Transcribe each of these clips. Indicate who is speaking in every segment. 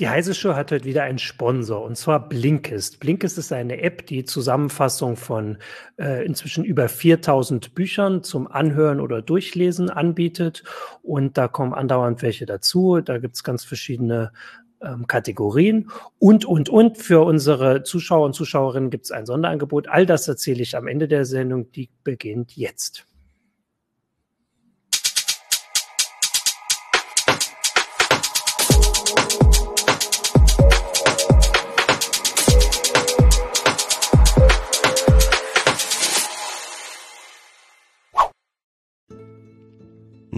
Speaker 1: Die Heise Show hat heute wieder einen Sponsor und zwar Blinkist. Blinkist ist eine App, die Zusammenfassung von äh, inzwischen über 4000 Büchern zum Anhören oder Durchlesen anbietet und da kommen andauernd welche dazu. Da gibt's ganz verschiedene ähm, Kategorien und, und, und. Für unsere Zuschauer und Zuschauerinnen gibt's ein Sonderangebot. All das erzähle ich am Ende der Sendung. Die beginnt jetzt.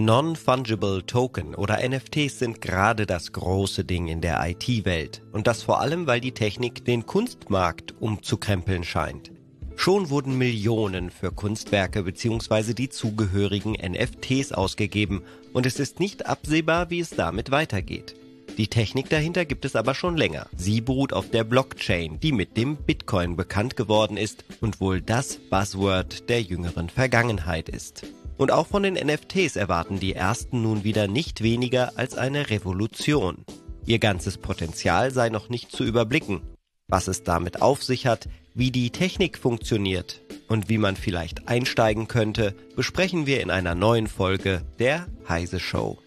Speaker 2: Non-Fungible Token oder NFTs sind gerade das große Ding in der IT-Welt. Und das vor allem, weil die Technik den Kunstmarkt umzukrempeln scheint. Schon wurden Millionen für Kunstwerke bzw. die zugehörigen NFTs ausgegeben und es ist nicht absehbar, wie es damit weitergeht. Die Technik dahinter gibt es aber schon länger. Sie beruht auf der Blockchain, die mit dem Bitcoin bekannt geworden ist und wohl das Buzzword der jüngeren Vergangenheit ist. Und auch von den NFTs erwarten die ersten nun wieder nicht weniger als eine Revolution. Ihr ganzes Potenzial sei noch nicht zu überblicken. Was es damit auf sich hat, wie die Technik funktioniert und wie man vielleicht einsteigen könnte, besprechen wir in einer neuen Folge der Heise Show.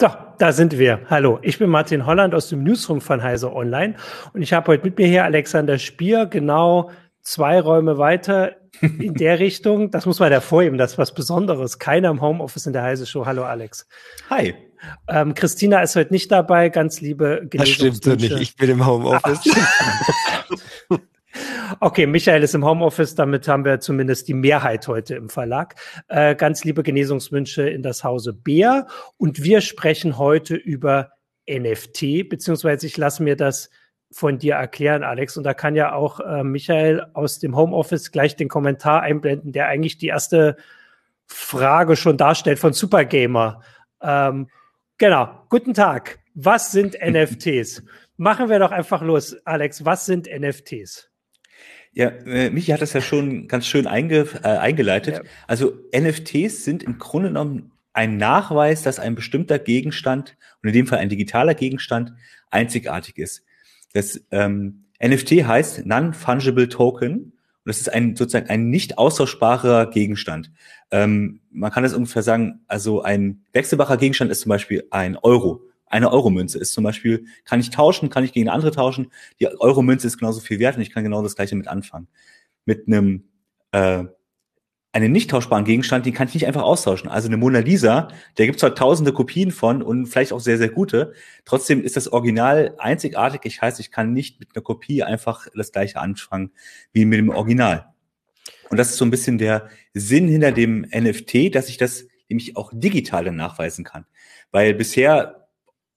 Speaker 1: So, da sind wir. Hallo, ich bin Martin Holland aus dem Newsroom von Heise Online und ich habe heute mit mir hier Alexander Spier, genau zwei Räume weiter in der Richtung. Das muss man hervorheben, das ist was Besonderes. Keiner im Homeoffice in der Heise Show. Hallo Alex.
Speaker 3: Hi.
Speaker 1: Ähm, Christina ist heute nicht dabei, ganz liebe
Speaker 3: Das stimmt so nicht, ich bin im Homeoffice.
Speaker 1: Okay, Michael ist im Homeoffice, damit haben wir zumindest die Mehrheit heute im Verlag. Äh, ganz liebe Genesungswünsche in das Hause Bär. Und wir sprechen heute über NFT, beziehungsweise ich lasse mir das von dir erklären, Alex. Und da kann ja auch äh, Michael aus dem Homeoffice gleich den Kommentar einblenden, der eigentlich die erste Frage schon darstellt von Supergamer. Ähm, genau. Guten Tag. Was sind NFTs? Machen wir doch einfach los, Alex. Was sind NFTs?
Speaker 3: Ja, äh, Michi hat das ja schon ganz schön einge, äh, eingeleitet. Ja. Also NFTs sind im Grunde genommen ein Nachweis, dass ein bestimmter Gegenstand, und in dem Fall ein digitaler Gegenstand, einzigartig ist. Das ähm, NFT heißt Non-Fungible Token und das ist ein sozusagen ein nicht austauschbarer Gegenstand. Ähm, man kann das ungefähr sagen, also ein wechselbarer Gegenstand ist zum Beispiel ein Euro. Eine Euromünze ist zum Beispiel, kann ich tauschen, kann ich gegen andere tauschen. Die Euromünze ist genauso viel wert und ich kann genau das gleiche mit anfangen. Mit einem äh, einen nicht tauschbaren Gegenstand, den kann ich nicht einfach austauschen. Also eine Mona Lisa, der gibt zwar tausende Kopien von und vielleicht auch sehr, sehr gute. Trotzdem ist das Original einzigartig. Ich heißt, ich kann nicht mit einer Kopie einfach das gleiche anfangen wie mit dem Original. Und das ist so ein bisschen der Sinn hinter dem NFT, dass ich das nämlich auch digital dann nachweisen kann. Weil bisher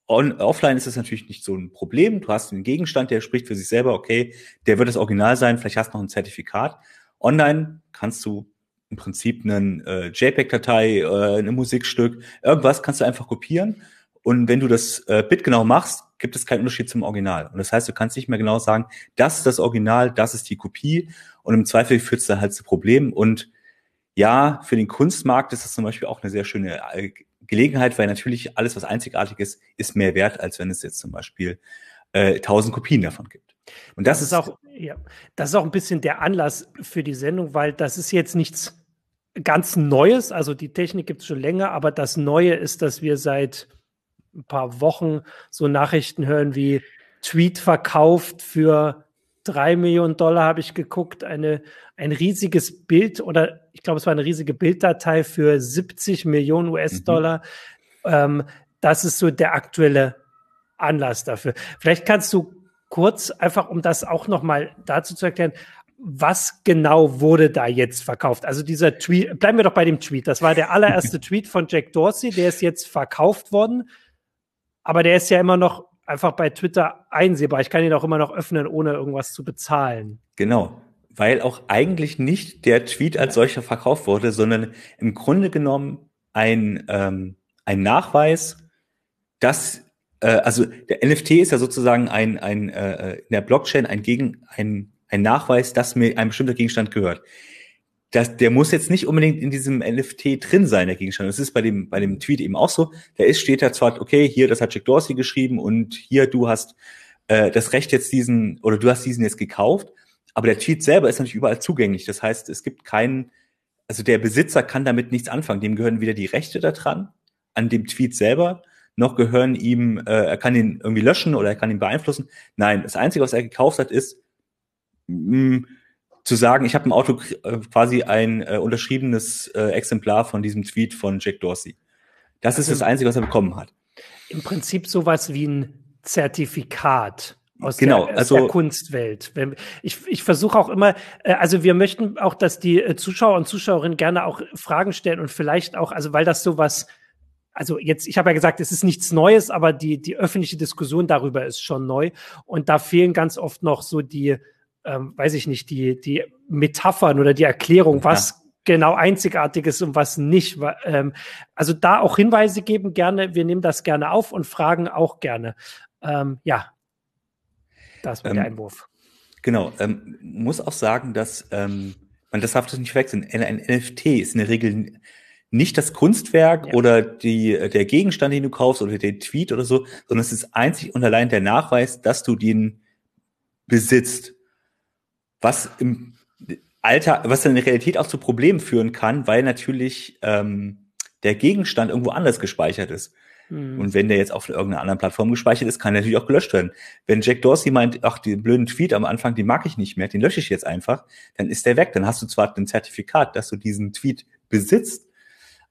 Speaker 3: on, offline ist das natürlich nicht so ein Problem. Du hast einen Gegenstand, der spricht für sich selber, okay, der wird das Original sein, vielleicht hast du noch ein Zertifikat. Online kannst du im Prinzip einen äh, JPEG-Datei, äh, ein Musikstück, irgendwas kannst du einfach kopieren. Und wenn du das äh, bitgenau machst, gibt es keinen Unterschied zum Original. Und das heißt, du kannst nicht mehr genau sagen, das ist das Original, das ist die Kopie. Und im Zweifel führt es da halt zu Problemen. Und ja, für den Kunstmarkt ist das zum Beispiel auch eine sehr schöne äh, Gelegenheit, weil natürlich alles, was einzigartig ist, ist mehr wert, als wenn es jetzt zum Beispiel äh, tausend Kopien davon gibt.
Speaker 1: Und das, das ist auch, ja, das ist auch ein bisschen der Anlass für die Sendung, weil das ist jetzt nichts ganz Neues. Also die Technik gibt es schon länger, aber das Neue ist, dass wir seit ein paar Wochen so Nachrichten hören wie Tweet verkauft für drei Millionen Dollar, habe ich geguckt, eine, ein riesiges Bild oder ich glaube, es war eine riesige Bilddatei für 70 Millionen US-Dollar. Mhm. Ähm, das ist so der aktuelle Anlass dafür. Vielleicht kannst du kurz, einfach um das auch nochmal dazu zu erklären, was genau wurde da jetzt verkauft? Also dieser Tweet, bleiben wir doch bei dem Tweet. Das war der allererste Tweet von Jack Dorsey, der ist jetzt verkauft worden, aber der ist ja immer noch einfach bei Twitter einsehbar. Ich kann ihn auch immer noch öffnen, ohne irgendwas zu bezahlen.
Speaker 3: Genau, weil auch eigentlich nicht der Tweet als solcher verkauft wurde, sondern im Grunde genommen ein, ähm, ein Nachweis, dass äh, also der NFT ist ja sozusagen ein, ein äh, in der Blockchain ein Gegen, ein ein Nachweis, dass mir ein bestimmter Gegenstand gehört. das, der muss jetzt nicht unbedingt in diesem NFT drin sein, der Gegenstand. Das ist bei dem, bei dem Tweet eben auch so. Da ist, steht da zwar, okay, hier, das hat Jack Dorsey geschrieben und hier, du hast äh, das Recht jetzt diesen, oder du hast diesen jetzt gekauft, aber der Tweet selber ist natürlich überall zugänglich. Das heißt, es gibt keinen, also der Besitzer kann damit nichts anfangen. Dem gehören weder die Rechte daran, an dem Tweet selber, noch gehören ihm, äh, er kann ihn irgendwie löschen oder er kann ihn beeinflussen. Nein, das Einzige, was er gekauft hat, ist, mh, zu sagen, ich habe im Auto äh, quasi ein äh, unterschriebenes äh, Exemplar von diesem Tweet von Jack Dorsey. Das also ist das Einzige, was er bekommen hat.
Speaker 1: Im Prinzip sowas wie ein Zertifikat aus,
Speaker 3: genau,
Speaker 1: der, aus
Speaker 3: also,
Speaker 1: der Kunstwelt. Ich, ich versuche auch immer, äh, also wir möchten auch, dass die äh, Zuschauer und Zuschauerinnen gerne auch Fragen stellen und vielleicht auch, also weil das sowas, also jetzt, ich habe ja gesagt, es ist nichts Neues, aber die, die öffentliche Diskussion darüber ist schon neu. Und da fehlen ganz oft noch so die, ähm, weiß ich nicht, die, die Metaphern oder die Erklärung, was ja. genau einzigartig ist und was nicht. Ähm, also da auch Hinweise geben gerne. Wir nehmen das gerne auf und fragen auch gerne. Ähm, ja, das war ähm, der Einwurf.
Speaker 3: Genau, ähm, muss auch sagen, dass ähm, man das darf das nicht verwechseln. Ein, ein NFT ist in der Regel nicht das Kunstwerk ja. oder die, der Gegenstand, den du kaufst oder der Tweet oder so, sondern es ist einzig und allein der Nachweis, dass du den besitzt was im Alter, was in der Realität auch zu Problemen führen kann, weil natürlich ähm, der Gegenstand irgendwo anders gespeichert ist. Mhm. Und wenn der jetzt auf irgendeiner anderen Plattform gespeichert ist, kann der natürlich auch gelöscht werden. Wenn Jack Dorsey meint, ach, den blöden Tweet am Anfang, den mag ich nicht mehr, den lösche ich jetzt einfach, dann ist der weg. Dann hast du zwar ein Zertifikat, dass du diesen Tweet besitzt,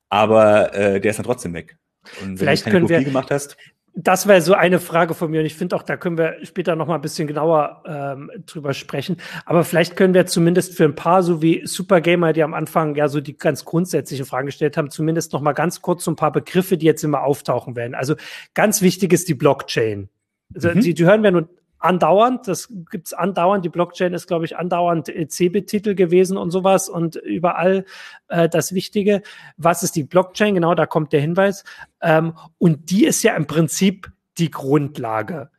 Speaker 3: aber äh, der ist dann trotzdem weg.
Speaker 1: Und Vielleicht wenn du keine Kopie wir, gemacht hast, das wäre so eine Frage von mir und ich finde auch, da können wir später noch mal ein bisschen genauer ähm, drüber sprechen. Aber vielleicht können wir zumindest für ein paar, so wie Supergamer, die am Anfang ja so die ganz grundsätzlichen Fragen gestellt haben, zumindest noch mal ganz kurz so ein paar Begriffe, die jetzt immer auftauchen werden. Also ganz wichtig ist die Blockchain. Also, mhm. die, die hören wir nun andauernd. Das gibt's andauernd. Die Blockchain ist, glaube ich, andauernd CeBIT-Titel gewesen und sowas und überall äh, das Wichtige. Was ist die Blockchain? Genau, da kommt der Hinweis. Ähm, und die ist ja im Prinzip die Grundlage.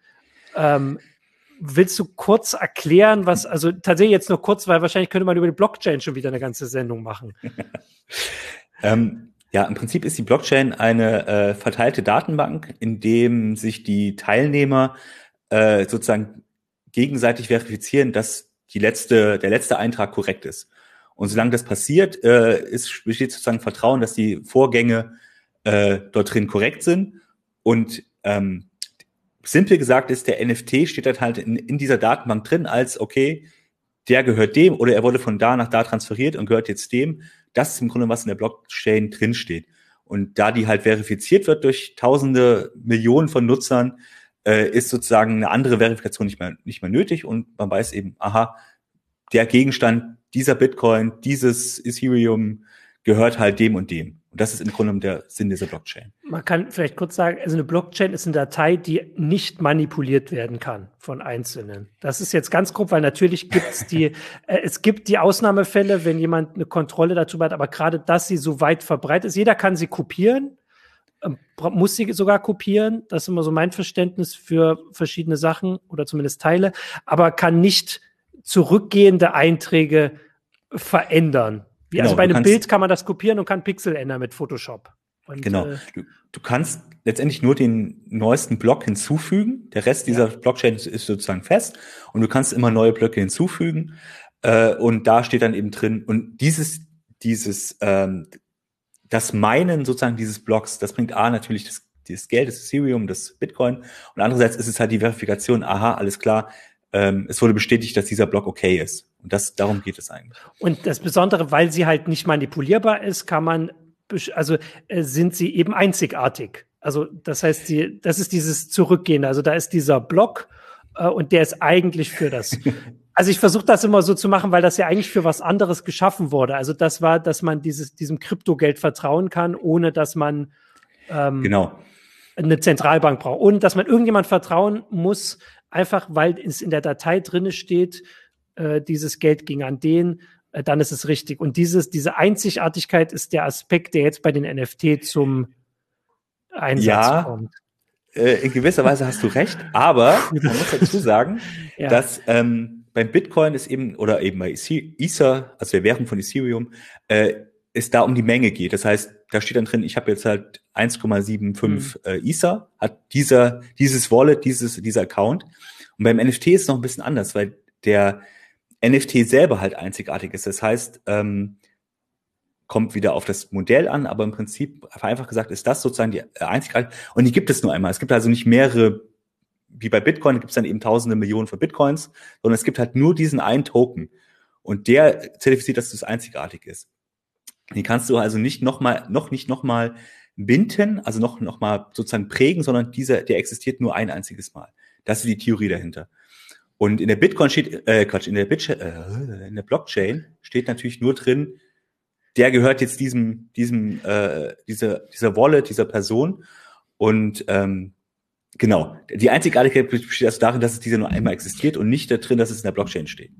Speaker 1: Ähm, willst du kurz erklären, was, also tatsächlich jetzt nur kurz, weil wahrscheinlich könnte man über die Blockchain schon wieder eine ganze Sendung machen.
Speaker 3: ähm, ja, im Prinzip ist die Blockchain eine äh, verteilte Datenbank, in dem sich die Teilnehmer äh, sozusagen gegenseitig verifizieren, dass die letzte, der letzte Eintrag korrekt ist. Und solange das passiert, äh, ist, besteht sozusagen Vertrauen, dass die Vorgänge äh, dort drin korrekt sind. Und ähm, simpel gesagt ist, der NFT steht halt, halt in, in dieser Datenbank drin als, okay, der gehört dem oder er wurde von da nach da transferiert und gehört jetzt dem. Das ist im Grunde, was in der Blockchain drinsteht. Und da die halt verifiziert wird durch tausende, Millionen von Nutzern, äh, ist sozusagen eine andere Verifikation nicht mehr, nicht mehr nötig und man weiß eben, aha, der Gegenstand dieser Bitcoin, dieses Ethereum gehört halt dem und dem. Und das ist im Grunde der Sinn dieser Blockchain.
Speaker 1: Man kann vielleicht kurz sagen, also eine Blockchain ist eine Datei, die nicht manipuliert werden kann von Einzelnen. Das ist jetzt ganz grob, weil natürlich gibt's die, äh, es gibt die Ausnahmefälle, wenn jemand eine Kontrolle darüber hat, aber gerade, dass sie so weit verbreitet ist, jeder kann sie kopieren, muss sie sogar kopieren. Das ist immer so mein Verständnis für verschiedene Sachen oder zumindest Teile, aber kann nicht zurückgehende Einträge verändern. Wie, genau, also bei einem Bild kann man das kopieren und kann Pixel ändern mit Photoshop.
Speaker 3: Und, genau. Äh, du, du, kannst letztendlich nur den neuesten Block hinzufügen. Der Rest dieser ja. Blockchain ist, ist, sozusagen fest und du kannst immer neue Blöcke hinzufügen. Äh, und da steht dann eben drin, und dieses, dieses ähm, das Meinen sozusagen dieses Blocks, das bringt A natürlich das, das Geld, das Ethereum, das Bitcoin und andererseits ist es halt die Verifikation, aha, alles klar, ähm, es wurde bestätigt, dass dieser Block okay ist. Und das, darum geht es eigentlich.
Speaker 1: Und das Besondere, weil sie halt nicht manipulierbar ist, kann man, also äh, sind sie eben einzigartig. Also das heißt, die, das ist dieses Zurückgehen. Also da ist dieser Block äh, und der ist eigentlich für das Also ich versuche das immer so zu machen, weil das ja eigentlich für was anderes geschaffen wurde. Also das war, dass man dieses, diesem Kryptogeld vertrauen kann, ohne dass man
Speaker 3: ähm, genau.
Speaker 1: eine Zentralbank braucht. Und dass man irgendjemand vertrauen muss, einfach weil es in der Datei drinne steht, äh, dieses Geld ging an den, äh, dann ist es richtig. Und dieses, diese Einzigartigkeit ist der Aspekt, der jetzt bei den NFT zum Einsatz ja, kommt.
Speaker 3: Äh, in gewisser Weise hast du recht, aber man muss dazu sagen, ja. dass ähm, beim Bitcoin ist eben, oder eben bei Ether, also der Währung von Ethereum, äh, es da um die Menge geht. Das heißt, da steht dann drin, ich habe jetzt halt 1,75 mhm. äh, Ether, hat dieser, dieses Wallet, dieses, dieser Account. Und beim NFT ist es noch ein bisschen anders, weil der NFT selber halt einzigartig ist. Das heißt, ähm, kommt wieder auf das Modell an, aber im Prinzip, einfach gesagt, ist das sozusagen die äh, einzigartige. Und die gibt es nur einmal. Es gibt also nicht mehrere, wie bei Bitcoin, gibt es dann eben tausende Millionen von Bitcoins, sondern es gibt halt nur diesen einen Token. Und der zertifiziert, dass das einzigartig ist. Die kannst du also nicht nochmal, noch nicht nochmal binden, also noch, noch mal sozusagen prägen, sondern dieser, der existiert nur ein einziges Mal. Das ist die Theorie dahinter. Und in der Bitcoin steht, äh, Quatsch, in der, Bit äh, in der Blockchain steht natürlich nur drin, der gehört jetzt diesem, diesem, äh, dieser, dieser Wallet, dieser Person. Und ähm, genau, die Einzigartigkeit besteht also darin, dass es dieser nur einmal existiert und nicht da drin, dass es in der Blockchain steht.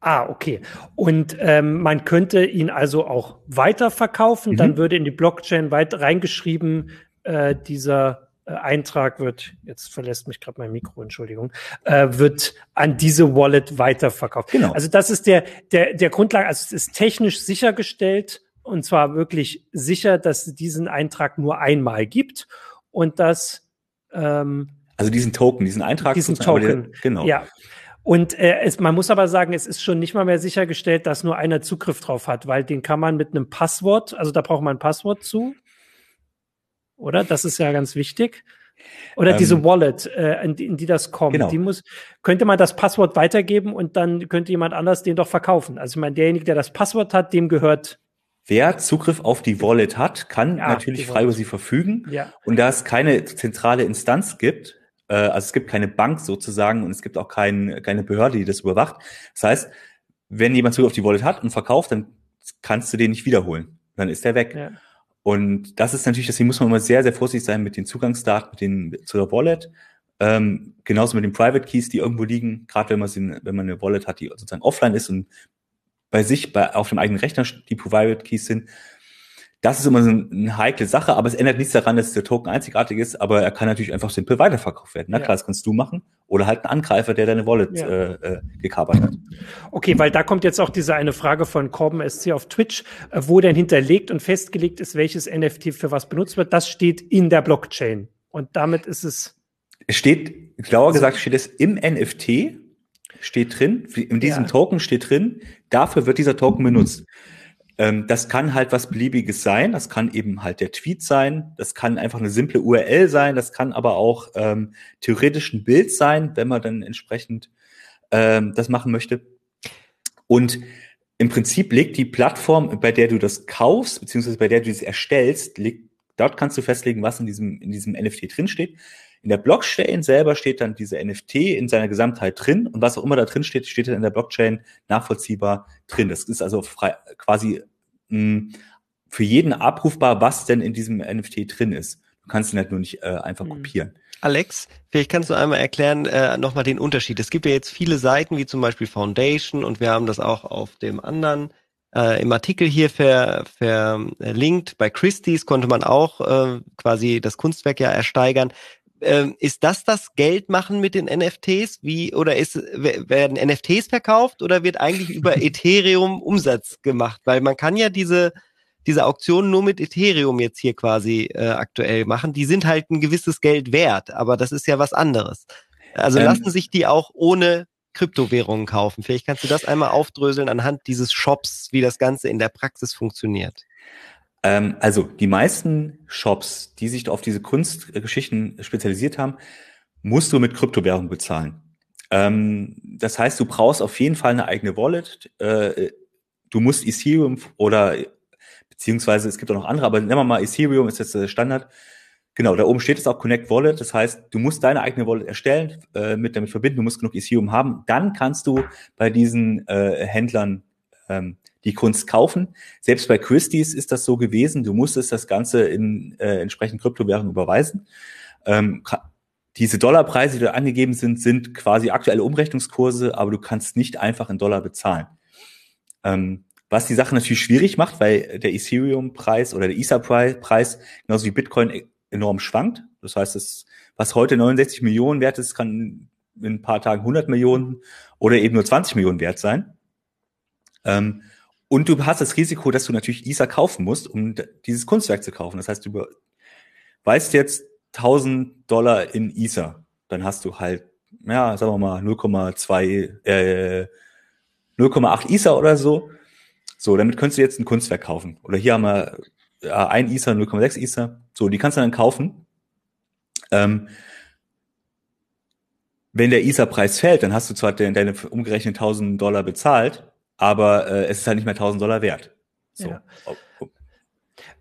Speaker 1: Ah, okay. Und ähm, man könnte ihn also auch weiterverkaufen. Mhm. Dann würde in die Blockchain weit reingeschrieben, äh, dieser äh, Eintrag wird, jetzt verlässt mich gerade mein Mikro, Entschuldigung, äh, wird an diese Wallet weiterverkauft. Genau. Also das ist der, der, der Grundlage, also es ist technisch sichergestellt und zwar wirklich sicher, dass es diesen Eintrag nur einmal gibt und dass ähm,
Speaker 3: also diesen Token, diesen Eintrag,
Speaker 1: diesen Token, der, genau. Ja, und äh, es, man muss aber sagen, es ist schon nicht mal mehr sichergestellt, dass nur einer Zugriff drauf hat, weil den kann man mit einem Passwort, also da braucht man ein Passwort zu. Oder? Das ist ja ganz wichtig. Oder ähm, diese Wallet, äh, in, die, in die das kommt, genau. die muss, könnte man das Passwort weitergeben und dann könnte jemand anders den doch verkaufen. Also ich meine, derjenige, der das Passwort hat, dem gehört
Speaker 3: Wer Zugriff auf die Wallet hat, kann ja, natürlich frei über sie verfügen. Ja. Und da es keine zentrale Instanz gibt, äh, also es gibt keine Bank sozusagen und es gibt auch kein, keine Behörde, die das überwacht. Das heißt, wenn jemand Zugriff auf die Wallet hat und verkauft, dann kannst du den nicht wiederholen. Dann ist der weg. Ja. Und das ist natürlich, deswegen muss man immer sehr, sehr vorsichtig sein mit den Zugangsdaten, mit den, zu der Wallet. Ähm, genauso mit den Private Keys, die irgendwo liegen, gerade wenn man sie, wenn man eine Wallet hat, die sozusagen offline ist und bei sich, bei, auf dem eigenen Rechner die Private Keys sind, das ist immer so eine heikle Sache, aber es ändert nichts daran, dass der Token einzigartig ist, aber er kann natürlich einfach simpel weiterverkauft werden. Na ja. klar, das kannst du machen. Oder halt ein Angreifer, der deine Wallet ja. äh, äh, gekapert hat.
Speaker 1: Okay, weil da kommt jetzt auch diese eine Frage von Corben SC auf Twitch, äh, wo denn hinterlegt und festgelegt ist, welches NFT für was benutzt wird. Das steht in der Blockchain. Und damit ist es.
Speaker 3: Es steht, genauer gesagt, steht es im NFT, steht drin, in diesem ja. Token steht drin, dafür wird dieser Token benutzt. Ähm, das kann halt was Beliebiges sein. Das kann eben halt der Tweet sein. Das kann einfach eine simple URL sein. Das kann aber auch ähm, theoretisch ein Bild sein, wenn man dann entsprechend ähm, das machen möchte. Und im Prinzip legt die Plattform, bei der du das kaufst, beziehungsweise bei der du es erstellst, legt, dort kannst du festlegen, was in diesem, in diesem NFT drinsteht. In der Blockchain selber steht dann diese NFT in seiner Gesamtheit drin und was auch immer da drin steht, steht dann in der Blockchain nachvollziehbar drin. Das ist also frei, quasi mh, hm, für jeden abrufbar, was denn in diesem NFT drin ist. Du kannst ihn halt nur nicht äh, einfach mhm. kopieren.
Speaker 2: Alex, vielleicht kannst du einmal erklären äh, nochmal den Unterschied. Es gibt ja jetzt viele Seiten, wie zum Beispiel Foundation, und wir haben das auch auf dem anderen äh, im Artikel hier ver, verlinkt. Bei Christie's konnte man auch äh, quasi das Kunstwerk ja ersteigern ähm, ist das das Geldmachen mit den NFTs? Wie oder ist werden NFTs verkauft oder wird eigentlich über Ethereum Umsatz gemacht? Weil man kann ja diese diese Auktionen nur mit Ethereum jetzt hier quasi äh, aktuell machen. Die sind halt ein gewisses Geld wert, aber das ist ja was anderes. Also ähm, lassen sich die auch ohne Kryptowährungen kaufen. Vielleicht kannst du das einmal aufdröseln anhand dieses Shops, wie das Ganze in der Praxis funktioniert.
Speaker 3: Ähm, also die meisten Shops, die sich auf diese Kunstgeschichten spezialisiert haben, musst du mit Kryptowährung bezahlen. Ähm, das heißt, du brauchst auf jeden Fall eine eigene Wallet. Äh, du musst Ethereum oder beziehungsweise es gibt auch noch andere, aber nehmen wir mal Ethereum ist jetzt der Standard. Genau, da oben steht es auch Connect Wallet. Das heißt, du musst deine eigene Wallet erstellen, äh, mit damit verbinden, du musst genug Ethereum haben. Dann kannst du bei diesen äh, Händlern ähm, die Kunst kaufen. Selbst bei Christie's ist das so gewesen. Du musstest das Ganze in äh, entsprechend Kryptowährung überweisen. Ähm, diese Dollarpreise, die da angegeben sind, sind quasi aktuelle Umrechnungskurse, aber du kannst nicht einfach in Dollar bezahlen. Ähm, was die Sache natürlich schwierig macht, weil der Ethereum-Preis oder der Ether-Preis genauso wie Bitcoin e-, enorm schwankt. Das heißt, das, was heute 69 Millionen wert ist, kann in ein paar Tagen 100 Millionen oder eben nur 20 Millionen wert sein. Ähm, und du hast das Risiko, dass du natürlich Ether kaufen musst, um dieses Kunstwerk zu kaufen. Das heißt, du weißt jetzt 1000 Dollar in Ether, dann hast du halt, ja, sagen wir mal 0,2, äh, 0,8 Ether oder so. So, damit könntest du jetzt ein Kunstwerk kaufen. Oder hier haben wir ein Ether, 0,6 Ether. So, die kannst du dann kaufen. Ähm, wenn der Ether-Preis fällt, dann hast du zwar deine umgerechnet 1000 Dollar bezahlt, aber äh, es ist halt nicht mehr 1000 Dollar wert. So. Ja.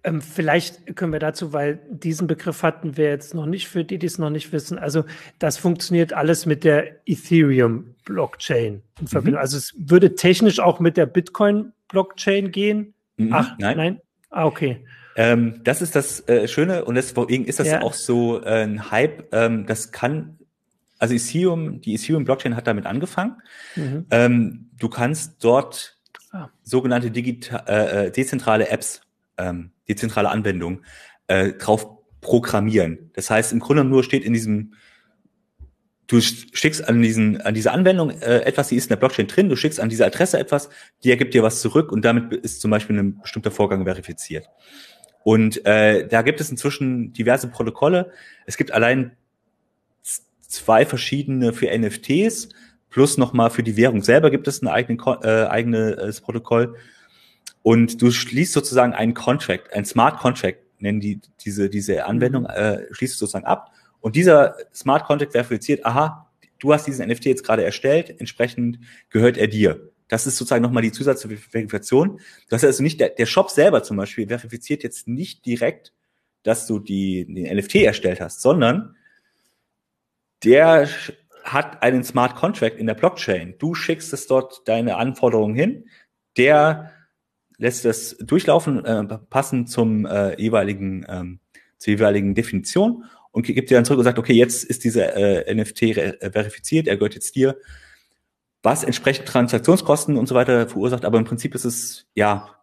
Speaker 1: Ähm, vielleicht können wir dazu, weil diesen Begriff hatten wir jetzt noch nicht, für die, die es noch nicht wissen. Also das funktioniert alles mit der Ethereum-Blockchain in Verbindung. Mhm. Also es würde technisch auch mit der Bitcoin-Blockchain gehen.
Speaker 3: Mhm. Ach, nein. Nein.
Speaker 1: Ah, okay.
Speaker 3: Ähm, das ist das äh, Schöne und deswegen ist das ja. auch so äh, ein Hype. Ähm, das kann also Ethereum, die Ethereum-Blockchain hat damit angefangen. Mhm. Ähm, du kannst dort ah. sogenannte digital, äh, äh, dezentrale Apps, ähm, dezentrale Anwendungen äh, drauf programmieren. Das heißt, im Grunde nur steht in diesem, du schickst an diesen, an diese Anwendung äh, etwas, die ist in der Blockchain drin, du schickst an diese Adresse etwas, die ergibt dir was zurück und damit ist zum Beispiel ein bestimmter Vorgang verifiziert. Und äh, da gibt es inzwischen diverse Protokolle. Es gibt allein zwei verschiedene für NFTs, plus nochmal für die Währung selber gibt es ein eigene, äh, eigenes Protokoll. Und du schließt sozusagen einen Contract, ein Smart Contract, nennen die diese, diese Anwendung, mhm. äh, schließt sozusagen ab. Und dieser Smart Contract verifiziert, aha, du hast diesen NFT jetzt gerade erstellt, entsprechend gehört er dir. Das ist sozusagen nochmal die Zusatzverifikation. Das heißt also nicht, der, der Shop selber zum Beispiel verifiziert jetzt nicht direkt, dass du die, den NFT erstellt hast, sondern der hat einen Smart Contract in der Blockchain. Du schickst es dort deine Anforderungen hin, der lässt das durchlaufen, äh, passend zum äh, jeweiligen, ähm, zur jeweiligen Definition und gibt dir dann zurück und sagt, okay, jetzt ist dieser äh, NFT äh, verifiziert, er gehört jetzt dir, was entsprechend Transaktionskosten und so weiter verursacht, aber im Prinzip ist es, ja,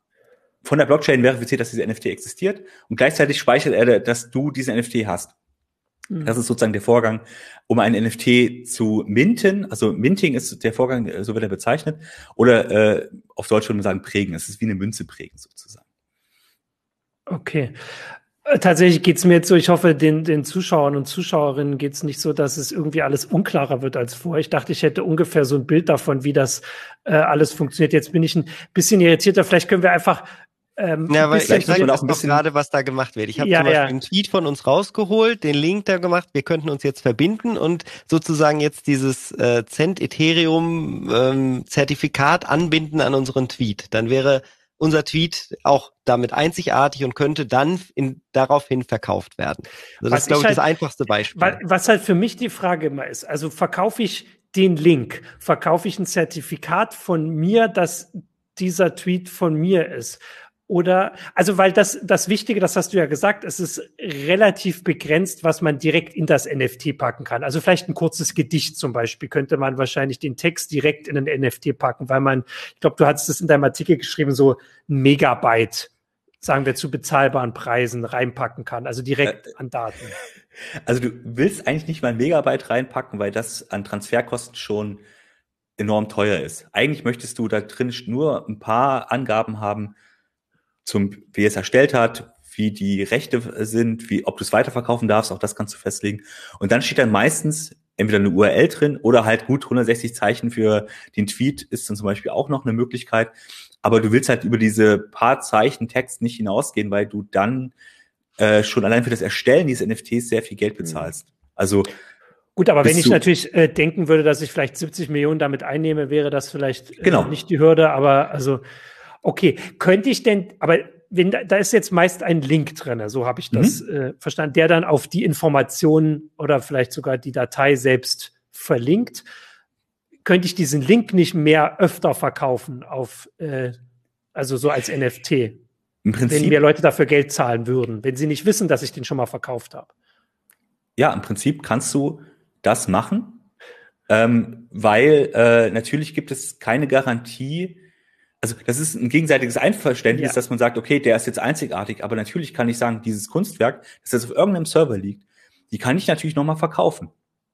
Speaker 3: von der Blockchain verifiziert, dass dieser NFT existiert und gleichzeitig speichert er, dass du diesen NFT hast. Mhm. Das ist sozusagen der Vorgang, um ein NFT zu minten. Also Minting ist der Vorgang, äh, so wird er bezeichnet. Oder äh, auf Deutsch würde man sagen prägen. Es ist wie eine Münze prägen sozusagen.
Speaker 1: Okay. Äh, tatsächlich geht's mir jetzt so, ich hoffe, den, den Zuschauern und Zuschauerinnen geht's nicht so, dass es irgendwie alles unklarer wird als vorher. Ich dachte, ich hätte ungefähr so ein Bild davon, wie das äh, alles funktioniert. Jetzt bin ich ein bisschen irritierter. Vielleicht können wir einfach
Speaker 2: ähm, ja, weil ich zeige auch gerade, was da gemacht wird. Ich habe ja, zum Beispiel ja. einen Tweet von uns rausgeholt, den Link da gemacht. Wir könnten uns jetzt verbinden und sozusagen jetzt dieses äh, Cent Ethereum ähm, Zertifikat anbinden an unseren Tweet. Dann wäre unser Tweet auch damit einzigartig und könnte dann in, daraufhin verkauft werden. Also das ist, glaube ich, halt, das einfachste Beispiel.
Speaker 1: Weil, was halt für mich die Frage immer ist, also verkaufe ich den Link, verkaufe ich ein Zertifikat von mir, dass dieser Tweet von mir ist. Oder, also weil das, das Wichtige, das hast du ja gesagt, es ist relativ begrenzt, was man direkt in das NFT packen kann. Also vielleicht ein kurzes Gedicht zum Beispiel könnte man wahrscheinlich den Text direkt in ein NFT packen, weil man, ich glaube, du hattest es in deinem Artikel geschrieben, so ein Megabyte, sagen wir, zu bezahlbaren Preisen reinpacken kann, also direkt äh, an Daten.
Speaker 3: Also du willst eigentlich nicht mal ein Megabyte reinpacken, weil das an Transferkosten schon enorm teuer ist. Eigentlich möchtest du da drin nur ein paar Angaben haben, zum, wie es erstellt hat, wie die Rechte sind, wie, ob du es weiterverkaufen darfst, auch das kannst du festlegen. Und dann steht dann meistens entweder eine URL drin oder halt gut 160 Zeichen für den Tweet ist dann zum Beispiel auch noch eine Möglichkeit. Aber du willst halt über diese paar Zeichen Text nicht hinausgehen, weil du dann äh, schon allein für das Erstellen dieses NFTs sehr viel Geld bezahlst. Also
Speaker 1: Gut, aber wenn ich natürlich äh, denken würde, dass ich vielleicht 70 Millionen damit einnehme, wäre das vielleicht äh, genau. nicht die Hürde. Aber also Okay, könnte ich denn, aber wenn da, da ist jetzt meist ein Link drin, so habe ich das mhm. äh, verstanden, der dann auf die Informationen oder vielleicht sogar die Datei selbst verlinkt. Könnte ich diesen Link nicht mehr öfter verkaufen auf, äh, also so als NFT? Im Prinzip, wenn mir Leute dafür Geld zahlen würden, wenn sie nicht wissen, dass ich den schon mal verkauft habe.
Speaker 3: Ja, im Prinzip kannst du das machen, ähm, weil äh, natürlich gibt es keine Garantie, also das ist ein gegenseitiges Einverständnis, ja. dass man sagt, okay, der ist jetzt einzigartig, aber natürlich kann ich sagen, dieses Kunstwerk, das jetzt auf irgendeinem Server liegt, die kann ich natürlich nochmal verkaufen.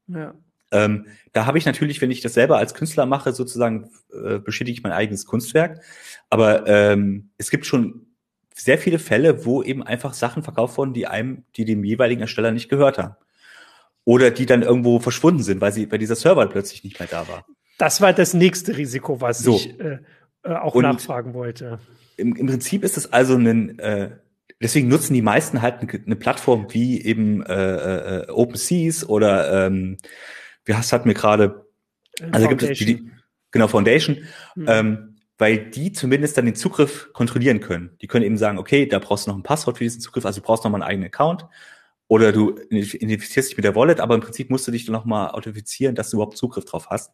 Speaker 3: Ja. Ähm, da habe ich natürlich, wenn ich das selber als Künstler mache, sozusagen äh, beschädige ich mein eigenes Kunstwerk. Aber ähm, es gibt schon sehr viele Fälle, wo eben einfach Sachen verkauft wurden, die einem, die dem jeweiligen Ersteller nicht gehört haben. Oder die dann irgendwo verschwunden sind, weil sie bei dieser Server plötzlich nicht mehr da war.
Speaker 1: Das war das nächste Risiko, was so. ich äh, äh auch Und nachfragen wollte.
Speaker 3: Im, Im Prinzip ist es also ein äh, deswegen nutzen die meisten halt eine, Plattform wie eben äh, äh, OpenSeas oder ähm, wie hast hat mir gerade also gibt es die, genau Foundation mhm. ähm, weil die zumindest dann den Zugriff kontrollieren können. Die können eben sagen, okay, da brauchst du noch ein Passwort für diesen Zugriff, also du brauchst noch mal einen eigenen Account oder du identifizierst dich mit der Wallet, aber im Prinzip musst du dich dann noch mal authentifizieren, dass du überhaupt Zugriff drauf hast,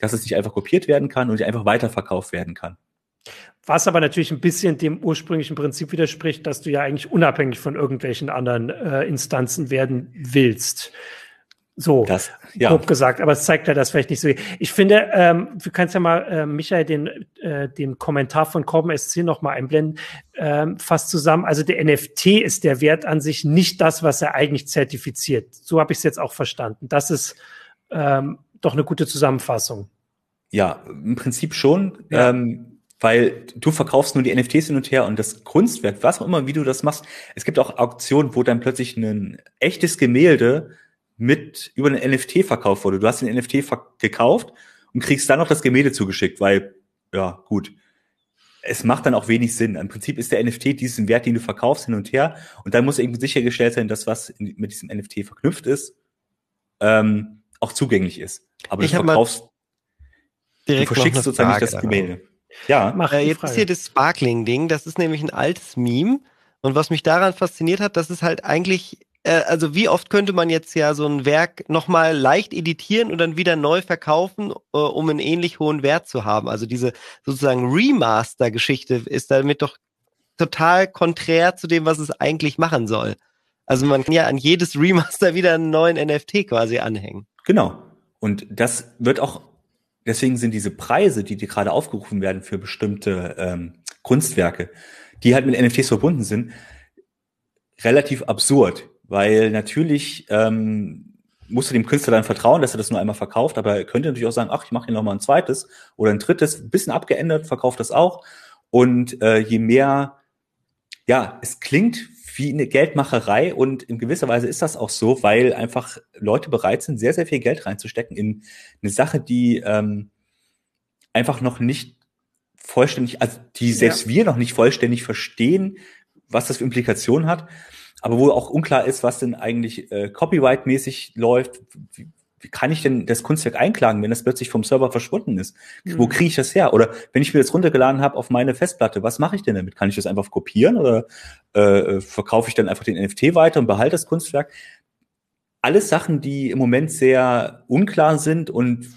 Speaker 3: dass es nicht einfach kopiert werden kann und nicht einfach weiterverkauft werden kann.
Speaker 1: Was aber natürlich ein bisschen dem ursprünglichen Prinzip widerspricht, dass du ja eigentlich unabhängig von irgendwelchen anderen äh, Instanzen werden willst. So, das, ja. grob gesagt, aber es zeigt ja das vielleicht nicht so. Ich finde, ähm, du kannst ja mal, äh, Michael, den, äh, den Kommentar von Corben SC noch mal einblenden, ähm, fast zusammen. Also der NFT ist der Wert an sich nicht das, was er eigentlich zertifiziert. So habe ich es jetzt auch verstanden. Das ist ähm, doch eine gute Zusammenfassung.
Speaker 3: Ja, im Prinzip schon. Ja. Ähm, weil du verkaufst nur die NFTs hin und her und das Kunstwerk, was auch immer, wie du das machst. Es gibt auch Auktionen, wo dann plötzlich ein echtes Gemälde mit über einen NFT verkauft wurde. Du hast den NFT gekauft und kriegst dann noch das Gemälde zugeschickt, weil, ja, gut. Es macht dann auch wenig Sinn. Im Prinzip ist der NFT diesen Wert, den du verkaufst, hin und her. Und dann muss eben sichergestellt sein, dass was mit diesem NFT verknüpft ist, ähm, auch zugänglich ist. Aber ich du verkaufst, du verschickst sozusagen nicht das Gemälde.
Speaker 2: Ja, Mach äh, jetzt ist hier das Sparkling-Ding. Das ist nämlich ein altes Meme. Und was mich daran fasziniert hat, das ist halt eigentlich, äh, also wie oft könnte man jetzt ja so ein Werk nochmal leicht editieren und dann wieder neu verkaufen, äh, um einen ähnlich hohen Wert zu haben. Also diese sozusagen Remaster-Geschichte ist damit doch total konträr zu dem, was es eigentlich machen soll. Also man kann ja an jedes Remaster wieder einen neuen NFT quasi anhängen.
Speaker 3: Genau. Und das wird auch deswegen sind diese Preise, die, die gerade aufgerufen werden für bestimmte ähm, Kunstwerke, die halt mit NFTs verbunden sind, relativ absurd, weil natürlich ähm, musst du dem Künstler dann vertrauen, dass er das nur einmal verkauft, aber er könnte natürlich auch sagen, ach, ich mache hier nochmal ein zweites oder ein drittes, ein bisschen abgeändert, verkauft das auch. Und äh, je mehr, ja, es klingt wie eine Geldmacherei und in gewisser Weise ist das auch so, weil einfach Leute bereit sind, sehr, sehr viel Geld reinzustecken in eine Sache, die ähm, einfach noch nicht vollständig, also die selbst ja. wir noch nicht vollständig verstehen, was das für Implikationen hat, aber wo auch unklar ist, was denn eigentlich äh, copyright-mäßig läuft, wie, wie kann ich denn das Kunstwerk einklagen, wenn das plötzlich vom Server verschwunden ist? Mhm. Wo kriege ich das her? Oder wenn ich mir das runtergeladen habe auf meine Festplatte, was mache ich denn damit? Kann ich das einfach kopieren oder äh, verkaufe ich dann einfach den NFT weiter und behalte das Kunstwerk? Alles Sachen, die im Moment sehr unklar sind und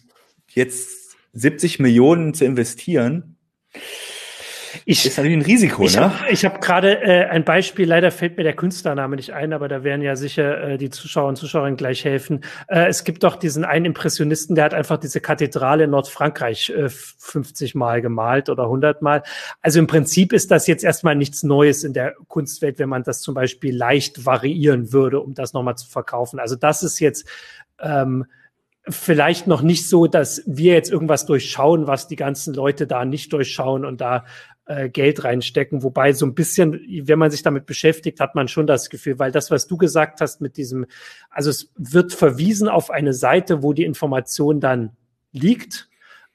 Speaker 3: jetzt 70 Millionen zu investieren,
Speaker 1: ich, ist natürlich ein Risiko, ich ne? Hab, ich habe gerade äh, ein Beispiel, leider fällt mir der Künstlername nicht ein, aber da werden ja sicher äh, die Zuschauer und Zuschauerinnen gleich helfen. Äh, es gibt doch diesen einen Impressionisten, der hat einfach diese Kathedrale in Nordfrankreich äh, 50 Mal gemalt oder 100 Mal. Also im Prinzip ist das jetzt erstmal nichts Neues in der Kunstwelt, wenn man das zum Beispiel leicht variieren würde, um das nochmal zu verkaufen. Also das ist jetzt ähm, vielleicht noch nicht so, dass wir jetzt irgendwas durchschauen, was die ganzen Leute da nicht durchschauen und da äh, Geld reinstecken. Wobei so ein bisschen, wenn man sich damit beschäftigt, hat man schon das Gefühl, weil das, was du gesagt hast mit diesem, also es wird verwiesen auf eine Seite, wo die Information dann liegt.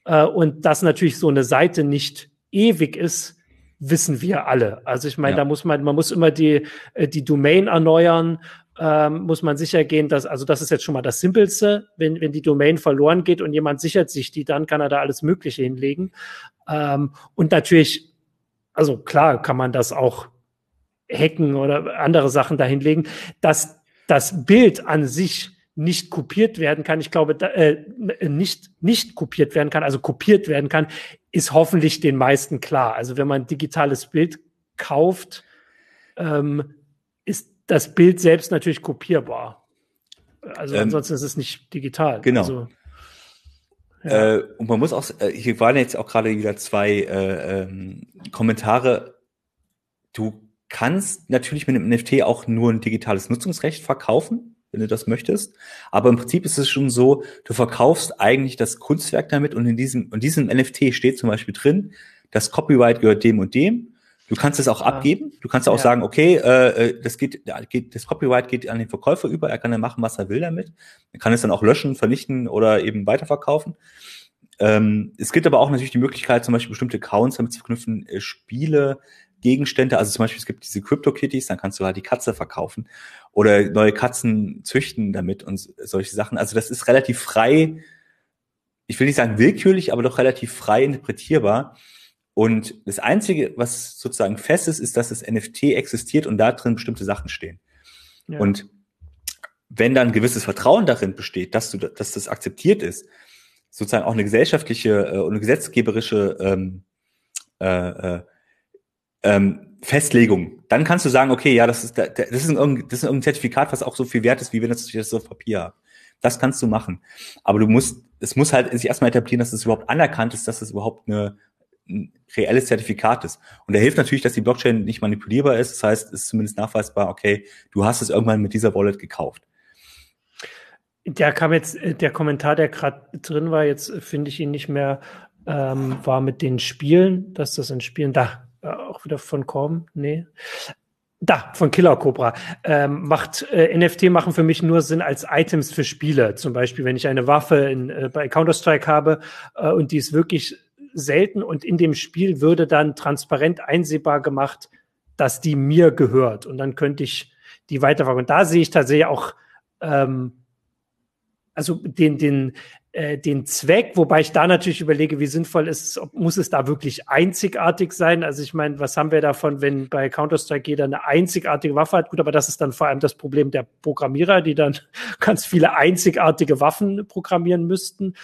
Speaker 1: Äh, und dass natürlich so eine Seite nicht ewig ist, wissen wir alle. Also ich meine, ja. da muss man, man muss immer die, äh, die Domain erneuern, ähm, muss man sicher gehen, dass, also das ist jetzt schon mal das Simpelste, wenn, wenn die Domain verloren geht und jemand sichert sich die, dann kann er da alles Mögliche hinlegen. Ähm, und natürlich also klar kann man das auch hacken oder andere Sachen dahinlegen, dass das Bild an sich nicht kopiert werden kann. Ich glaube, da, äh, nicht, nicht kopiert werden kann, also kopiert werden kann, ist hoffentlich den meisten klar. Also wenn man digitales Bild kauft, ähm, ist das Bild selbst natürlich kopierbar. Also ähm, ansonsten ist es nicht digital.
Speaker 3: Genau.
Speaker 1: Also,
Speaker 3: Äh, und man muss auch, äh, hier waren jetzt auch gerade wieder zwei äh, ähm, Kommentare. Du kannst natürlich mit einem NFT auch nur ein digitales Nutzungsrecht verkaufen. wenn du das möchtest. Aber im Prinzip ist es schon so, du verkaufst eigentlich das Kunstwerk damit und in diesem, in diesem NFT steht zum Beispiel drin, das Copyright gehört dem und dem. Du kannst es auch abgeben. Du kannst auch ja. sagen, okay, äh, äh das geht, geht, das Copyright geht an den Verkäufer über. Er kann dann machen, was er will damit. Er kann es dann auch löschen, vernichten oder eben weiterverkaufen. Ähm, es gibt aber auch natürlich die Möglichkeit, zum Beispiel bestimmte Accounts damit zu verknüpfen, äh, Spiele, Gegenstände, also zum Beispiel es gibt diese Crypto-Kitties, dann kannst du halt die Katze verkaufen oder neue Katzen züchten damit und solche Sachen. Also das ist relativ frei, ich will nicht sagen willkürlich, aber doch relativ frei interpretierbar. Und das Einzige, was sozusagen fest ist, ist, dass das NFT existiert und da drin bestimmte Sachen stehen. Ja. Und wenn dann gewisses Vertrauen darin besteht, dass du, dass das akzeptiert ist, sozusagen auch eine gesellschaftliche äh, und eine gesetzgeberische ähm, äh, äh, ähm, Festlegung, dann kannst du sagen, okay, ja, das ist, das ist, ein, das ist ein Zertifikat, was auch so viel wert ist, wie wenn ich das auf Papier habe. Das kannst du machen. Aber du musst, es muss halt sich erstmal etablieren, dass es überhaupt anerkannt ist, dass es überhaupt eine, ein reelles Zertifikat ist. Und da hilft natürlich, dass die Blockchain nicht manipulierbar ist. Das heißt, es ist zumindest nachweisbar, okay, du hast es irgendwann mit dieser Wallet gekauft.
Speaker 1: Der kam jetzt, äh, der Kommentar, der gerade drin war, jetzt finde ich ihn nicht mehr, ähm, war mit den Spielen, dass das in Spielen, da, äh, auch wieder von Korm, nee. Da, von Killer Cobra. Ähm, macht äh, NFT machen für mich nur Sinn als Items für Spiele. Zum Beispiel, wenn ich eine Waffe in, äh, bei Counter-Strike habe äh, und die ist wirklich selten und in dem Spiel würde dann transparent einsehbar gemacht, dass die mir gehört. Und dann könnte ich die weiterverkaufen. Und da sehe ich tatsächlich auch ähm, also den, den, äh, den Zweck, wobei ich da natürlich überlege, wie sinnvoll ist es, ob, muss es da wirklich einzigartig sein? Also ich meine, was haben wir davon, wenn bei Counter-Strike jeder eine einzigartige Waffe hat? Gut, aber das ist dann vor allem das Problem der Programmierer, die dann ganz viele einzigartige Waffen programmieren müssten.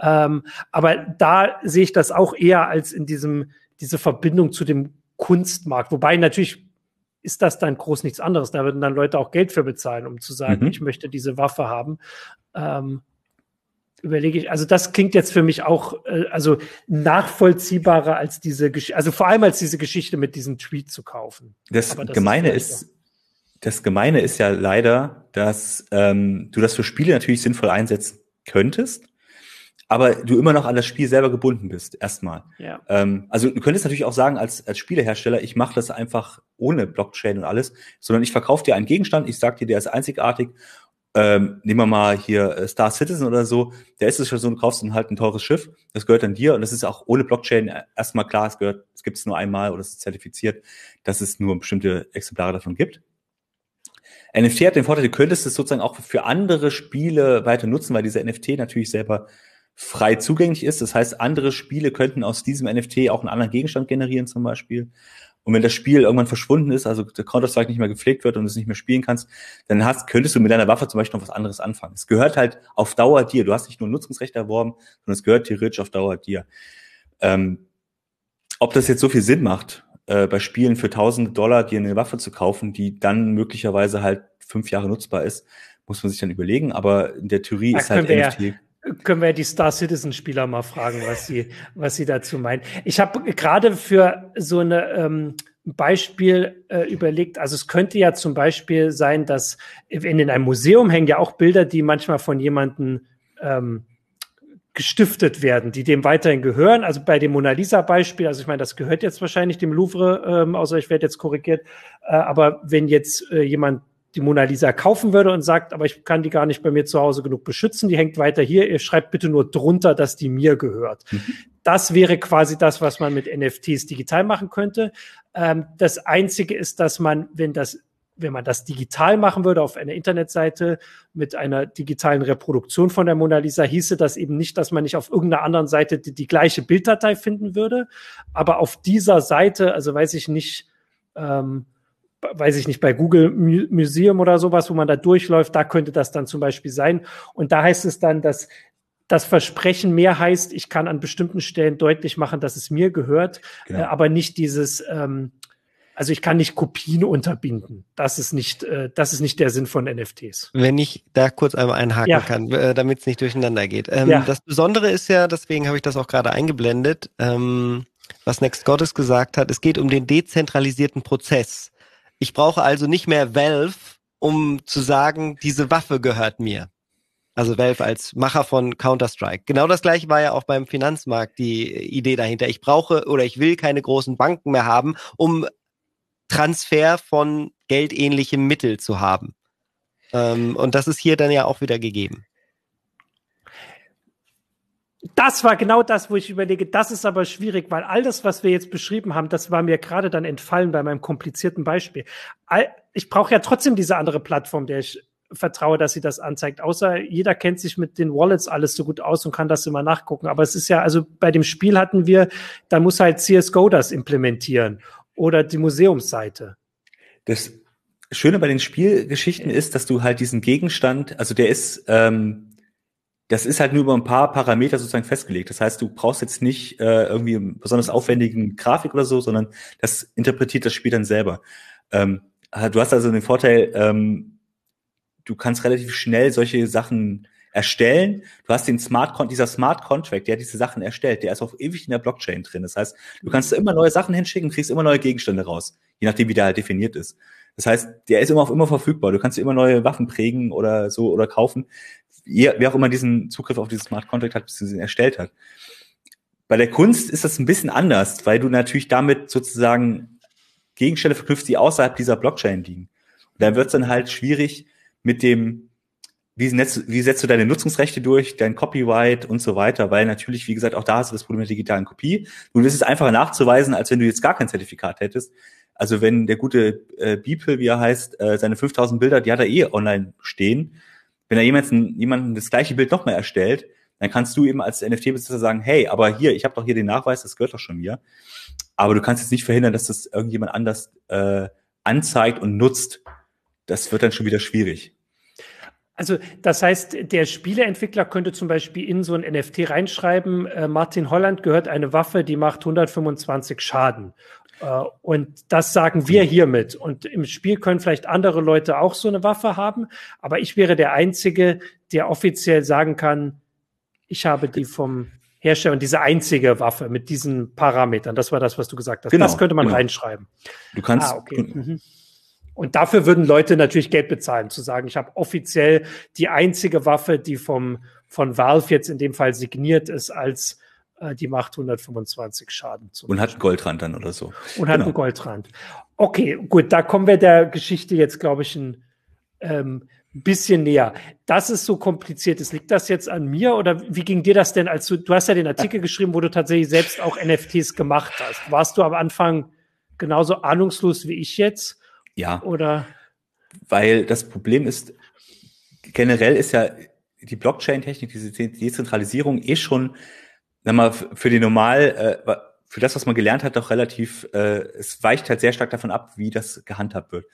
Speaker 1: Ähm, aber da sehe ich das auch eher als in diesem, diese Verbindung zu dem Kunstmarkt. Wobei natürlich ist das dann groß nichts anderes. Da würden dann Leute auch Geld für bezahlen, um zu sagen, mhm. ich möchte diese Waffe haben. Ähm, überlege ich, also das klingt jetzt für mich auch äh, also nachvollziehbarer als diese Geschichte, also vor allem als diese Geschichte mit diesem Tweet zu kaufen.
Speaker 3: Das, das Gemeine ist, ist das Gemeine ist ja leider, dass ähm, du das für Spiele natürlich sinnvoll einsetzen könntest, aber du immer noch an das Spiel selber gebunden bist, erstmal. Ja. Ähm, also du könntest natürlich auch sagen, als, als Spielehersteller, ich mache das einfach ohne Blockchain und alles, sondern ich verkaufe dir einen Gegenstand, ich sag dir, der ist einzigartig. Ähm, nehmen wir mal hier äh, Star Citizen oder so, der ist es schon so, du kaufst dann halt ein teures Schiff, das gehört dann dir und das ist auch ohne Blockchain erstmal klar, es gehört, es gibt es nur einmal oder es ist zertifiziert, dass es nur bestimmte Exemplare davon gibt. NFT hat den Vorteil, du könntest es sozusagen auch für andere Spiele weiter nutzen, weil dieser NFT natürlich selber frei zugänglich ist. Das heißt, andere Spiele könnten aus diesem NFT auch einen anderen Gegenstand generieren zum Beispiel. Und wenn das Spiel irgendwann verschwunden ist, also der Counter-Strike nicht mehr gepflegt wird und du es nicht mehr spielen kannst, dann hast, könntest du mit deiner Waffe zum Beispiel noch was anderes anfangen. Es gehört halt auf Dauer dir. Du hast nicht nur Nutzungsrecht erworben, sondern es gehört theoretisch auf Dauer dir. Ähm, ob das jetzt so viel Sinn macht, äh, bei Spielen für tausende Dollar dir eine Waffe zu kaufen, die dann möglicherweise halt fünf Jahre nutzbar ist, muss man sich dann überlegen. Aber in der Theorie da ist halt NFT. Ja
Speaker 1: können wir die Star Citizen Spieler mal fragen, was sie, was sie dazu meinen. Ich habe gerade für so eine ähm, Beispiel äh, überlegt, also es könnte ja zum Beispiel sein, dass in, in einem Museum hängen ja auch Bilder, die manchmal von jemandem ähm, gestiftet werden, die dem weiterhin gehören. Also bei dem Mona Lisa Beispiel, also ich meine, das gehört jetzt wahrscheinlich dem Louvre, ähm, außer ich werde jetzt korrigiert. Äh, aber wenn jetzt äh, jemand die Mona Lisa kaufen würde und sagt, aber ich kann die gar nicht bei mir zu Hause genug beschützen, die hängt weiter hier, ihr schreibt bitte nur drunter, dass die mir gehört. Mhm. Das wäre quasi das, was man mit NFTs digital machen könnte. Ähm, das Einzige ist, dass man, wenn das wenn man das digital machen würde auf einer Internetseite mit einer digitalen Reproduktion von der Mona Lisa, hieße das eben nicht, dass man nicht auf irgendeiner anderen Seite die, die gleiche Bilddatei finden würde. Aber auf dieser Seite, also weiß ich nicht, ähm, weiß ich nicht, bei Google Museum oder sowas, wo man da durchläuft, da könnte das dann zum Beispiel sein. Und da heißt es dann, dass das Versprechen mehr heißt, ich kann an bestimmten Stellen deutlich machen, dass es mir gehört, genau. äh, aber nicht dieses, ähm, also ich kann nicht Kopien unterbinden. Das ist nicht, äh, das ist nicht der Sinn von NFTs.
Speaker 2: Wenn ich da kurz einmal einhaken ja. kann, äh, damit es nicht durcheinander geht. Ähm, ja. Das Besondere ist ja, deswegen habe ich das auch gerade eingeblendet, ähm, was Next Goddess gesagt hat, es geht um den dezentralisierten Prozess. Ich brauche also nicht mehr Valve, um zu sagen, diese Waffe gehört mir. Also Valve als Macher von Counter-Strike. Genau das gleiche war ja auch beim Finanzmarkt die Idee dahinter. Ich brauche oder ich will keine großen Banken mehr haben, um Transfer von geldähnlichem Mittel zu haben. Ähm, und das ist hier dann ja auch wieder gegeben.
Speaker 1: Das war genau das, wo ich überlege, das ist aber schwierig, weil all das, was wir jetzt beschrieben haben, das war mir gerade dann entfallen bei meinem komplizierten Beispiel. Ich brauche ja trotzdem diese andere Plattform, der ich vertraue, dass sie das anzeigt. Außer jeder kennt sich mit den Wallets alles so gut aus und kann das immer nachgucken. Aber es ist ja, also bei dem Spiel hatten wir, da muss halt CSGO das implementieren oder die Museumsseite.
Speaker 3: Das Schöne bei den Spielgeschichten ist, dass du halt diesen Gegenstand, also der ist, ähm, das ist halt nur über ein paar Parameter sozusagen festgelegt. Das heißt, du brauchst jetzt nicht äh, irgendwie einen besonders aufwendigen Grafik oder so, sondern das interpretiert das Spiel dann selber. Ähm, du hast also den Vorteil, ähm, du kannst relativ schnell solche Sachen erstellen. Du hast den Smart Con dieser Smart Contract, der diese Sachen erstellt, der ist auf ewig in der Blockchain drin. Das heißt, du kannst immer neue Sachen hinschicken, kriegst immer neue Gegenstände raus, je nachdem, wie der halt definiert ist. Das heißt, der ist immer auf immer verfügbar. Du kannst immer neue Waffen prägen oder so oder kaufen, wer auch immer diesen Zugriff auf dieses Smart Contract hat, ihn erstellt hat. Bei der Kunst ist das ein bisschen anders, weil du natürlich damit sozusagen Gegenstände verknüpfst, die außerhalb dieser Blockchain liegen. Und da wird es dann halt schwierig, mit dem, wie, setzt, wie setzt du deine Nutzungsrechte durch, dein Copyright und so weiter, weil natürlich, wie gesagt, auch da hast du das Problem der digitalen Kopie. Nun ist es einfacher nachzuweisen, als wenn du jetzt gar kein Zertifikat hättest. Also wenn der gute äh, Beeple, wie er heißt, äh, seine 5000 Bilder, die hat er eh online stehen. Wenn er jemanden, jemanden das gleiche Bild nochmal erstellt, dann kannst du eben als NFT-Besitzer sagen, hey, aber hier, ich habe doch hier den Nachweis, das gehört doch schon mir. Aber du kannst jetzt nicht verhindern, dass das irgendjemand anders äh, anzeigt und nutzt das wird dann schon wieder schwierig.
Speaker 1: Also das heißt, der Spieleentwickler könnte zum Beispiel in so ein NFT reinschreiben, äh, Martin Holland gehört eine Waffe, die macht 125 Schaden. Äh, und das sagen wir hiermit. Und im Spiel können vielleicht andere Leute auch so eine Waffe haben, aber ich wäre der Einzige, der offiziell sagen kann, ich habe die vom Hersteller und diese einzige Waffe mit diesen Parametern. Das war das, was du gesagt hast. Genau, das könnte man genau. reinschreiben.
Speaker 3: Du kannst. Ah, okay. Mhm.
Speaker 1: Und dafür würden Leute natürlich Geld bezahlen, zu sagen, ich habe offiziell die einzige Waffe, die vom, von Valve jetzt in dem Fall signiert ist, als äh, die macht 125 Schaden.
Speaker 3: Und hat einen Goldrand dann oder so.
Speaker 1: Und hat genau. einen Goldrand. Okay, gut, da kommen wir der Geschichte jetzt, glaube ich, ein ähm, bisschen näher. Das ist so kompliziert ist. Liegt das jetzt an mir oder wie ging dir das denn, als du, du hast ja den Artikel geschrieben, wo du tatsächlich selbst auch NFTs gemacht hast. Warst du am Anfang genauso ahnungslos wie ich jetzt?
Speaker 3: Ja.
Speaker 1: Oder?
Speaker 3: Weil das Problem ist, generell ist ja die Blockchain-Technik, diese Dezentralisierung eh schon, sag mal, für die normal, äh, für das, was man gelernt hat, doch relativ, äh, es weicht halt sehr stark davon ab, wie das gehandhabt wird.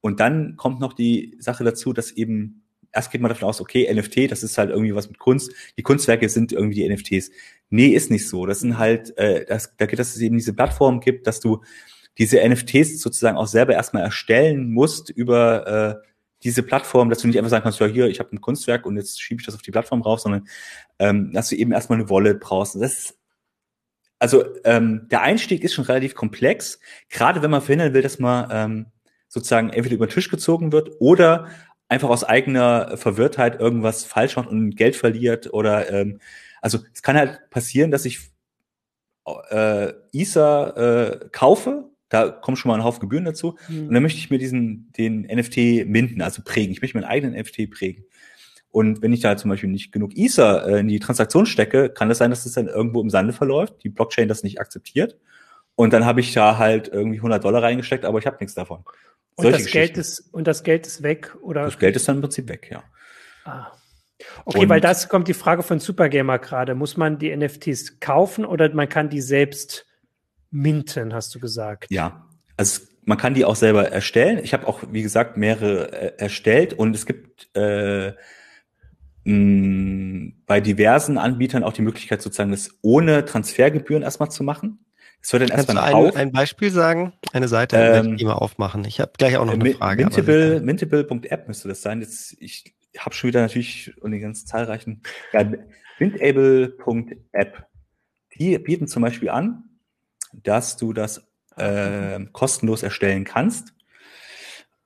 Speaker 3: Und dann kommt noch die Sache dazu, dass eben, erst geht man davon aus, okay, NFT, das ist halt irgendwie was mit Kunst. Die Kunstwerke sind irgendwie die NFTs. Nee, ist nicht so. Das sind halt, äh, das, da geht, dass es eben diese Plattform gibt, dass du diese NFTs sozusagen auch selber erstmal erstellen musst über äh, diese Plattform, dass du nicht einfach sagen kannst, ja hier, ich habe ein Kunstwerk und jetzt schiebe ich das auf die Plattform rauf, sondern ähm, dass du eben erstmal eine Wallet brauchst. Das ist, also ähm, der Einstieg ist schon relativ komplex, gerade wenn man verhindern will, dass man ähm, sozusagen entweder über den Tisch gezogen wird oder einfach aus eigener Verwirrtheit irgendwas falsch macht und Geld verliert oder ähm, also es kann halt passieren, dass ich äh, Ether äh, kaufe da kommen schon mal ein Haufen Gebühren dazu. Mhm. Und dann möchte ich mir diesen, den NFT minden, also prägen. Ich möchte meinen eigenen NFT prägen. Und wenn ich da zum Beispiel nicht genug Ether äh, in die Transaktion stecke, kann es das sein, dass es das dann irgendwo im Sande verläuft, die Blockchain das nicht akzeptiert. Und dann habe ich da halt irgendwie 100 Dollar reingesteckt, aber ich habe nichts davon.
Speaker 1: Und das, Geld ist, und das Geld ist weg, oder?
Speaker 3: Das Geld ist dann im Prinzip weg, ja.
Speaker 1: Ah. Okay, und weil das kommt die Frage von Supergamer gerade. Muss man die NFTs kaufen oder man kann die selbst minten, hast du gesagt.
Speaker 3: Ja, also man kann die auch selber erstellen. Ich habe auch, wie gesagt, mehrere äh, erstellt und es gibt äh, mh, bei diversen Anbietern auch die Möglichkeit, sozusagen das ohne Transfergebühren erstmal zu machen.
Speaker 2: Es wird dann erstmal ein, ein Beispiel sagen? Eine Seite ähm, die mal aufmachen. Ich habe gleich auch noch eine Frage.
Speaker 3: Mintable, Mintable.app müsste das sein. Jetzt, ich habe schon wieder natürlich und die ganz zahlreichen. Ja, Mintable.app. Die bieten zum Beispiel an, dass du das äh, kostenlos erstellen kannst.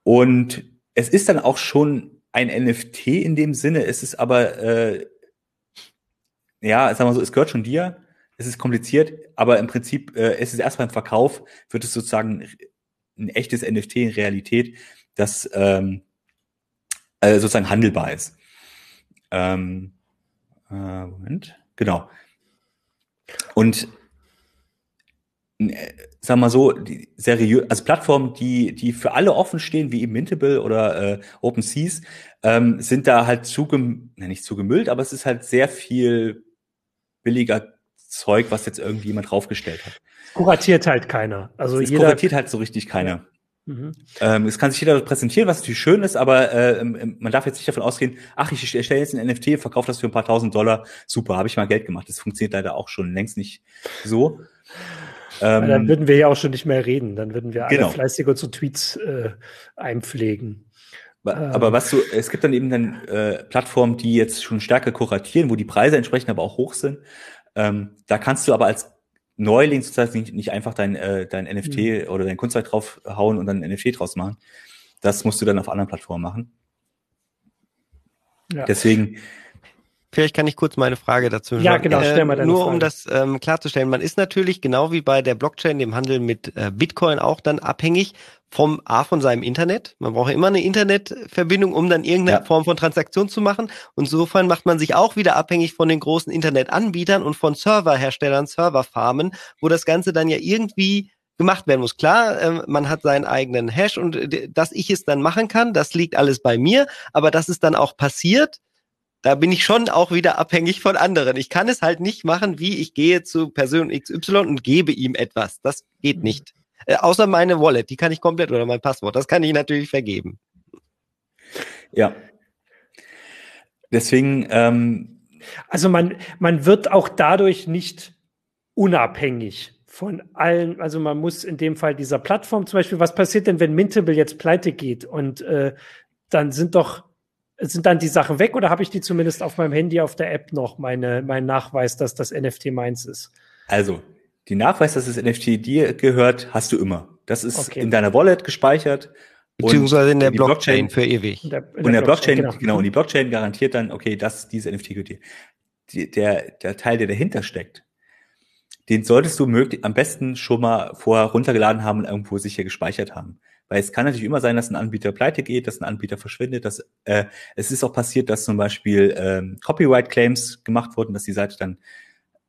Speaker 3: Und es ist dann auch schon ein NFT in dem Sinne, es ist aber, äh, ja, sagen wir so, es gehört schon dir, es ist kompliziert, aber im Prinzip, äh, es ist erst beim Verkauf, wird es sozusagen ein echtes NFT in Realität, das ähm, äh, sozusagen handelbar ist. Ähm, äh, Moment, genau. Und sag mal so, die seriös, also Plattformen, die, die für alle offen stehen, wie eben Mintable oder äh, OpenSeas, ähm, sind da halt zugem, ne, nicht zugemüllt, aber es ist halt sehr viel billiger Zeug, was jetzt irgendwie jemand draufgestellt hat.
Speaker 1: Kuratiert halt keiner. Also
Speaker 3: es jeder kuratiert halt so richtig keiner. Mhm. Ähm, es kann sich jeder präsentieren, was natürlich schön ist, aber äh, man darf jetzt nicht davon ausgehen, ach, ich erstelle jetzt ein NFT, verkaufe das für ein paar tausend Dollar, super, habe ich mal Geld gemacht. Das funktioniert leider auch schon längst nicht so.
Speaker 1: Ähm, dann würden wir ja auch schon nicht mehr reden, dann würden wir alle genau. fleißig unsere Tweets äh, einpflegen.
Speaker 3: Aber ähm. was du, es gibt dann eben dann äh, Plattformen, die jetzt schon stärker kuratieren, wo die Preise entsprechend aber auch hoch sind. Ähm, da kannst du aber als Neuling sozusagen nicht, nicht einfach dein, äh, dein NFT mhm. oder dein Kunstwerk draufhauen und dann ein NFT draus machen. Das musst du dann auf anderen Plattformen machen. Ja. Deswegen.
Speaker 2: Vielleicht kann ich kurz meine Frage dazu
Speaker 1: Ja, genau, stell mal deine
Speaker 2: Nur
Speaker 1: Frage.
Speaker 2: um das ähm, klarzustellen, man ist natürlich genau wie bei der Blockchain, dem Handel mit äh, Bitcoin auch dann abhängig vom A von seinem Internet. Man braucht immer eine Internetverbindung, um dann irgendeine ja. Form von Transaktion zu machen. Und insofern macht man sich auch wieder abhängig von den großen Internetanbietern und von Serverherstellern, Serverfarmen, wo das Ganze dann ja irgendwie gemacht werden muss. Klar, äh, man hat seinen eigenen Hash und äh, dass ich es dann machen kann, das liegt alles bei mir, aber dass es dann auch passiert, da bin ich schon auch wieder abhängig von anderen. Ich kann es halt nicht machen, wie ich gehe zu Person XY und gebe ihm etwas. Das geht mhm. nicht. Äh, außer meine Wallet, die kann ich komplett oder mein Passwort, das kann ich natürlich vergeben.
Speaker 3: Ja. Deswegen. Ähm
Speaker 1: also man, man wird auch dadurch nicht unabhängig von allen, also man muss in dem Fall dieser Plattform zum Beispiel, was passiert denn, wenn Mintable jetzt pleite geht und äh, dann sind doch sind dann die Sachen weg oder habe ich die zumindest auf meinem Handy auf der App noch, meine, mein Nachweis, dass das NFT meins ist?
Speaker 3: Also, die Nachweis, dass das NFT dir gehört, hast du immer. Das ist okay. in deiner Wallet gespeichert.
Speaker 2: Beziehungsweise in der Blockchain, Blockchain, für ewig.
Speaker 3: In der, in und der, der Blockchain, Blockchain genau. genau. Und die Blockchain garantiert dann, okay, dass diese NFT gehört dir. Die, der, der Teil, der dahinter steckt, den solltest du möglich, am besten schon mal vorher runtergeladen haben und irgendwo sicher gespeichert haben. Weil es kann natürlich immer sein, dass ein Anbieter pleite geht, dass ein Anbieter verschwindet. Dass, äh, es ist auch passiert, dass zum Beispiel ähm, Copyright-Claims gemacht wurden, dass die Seite dann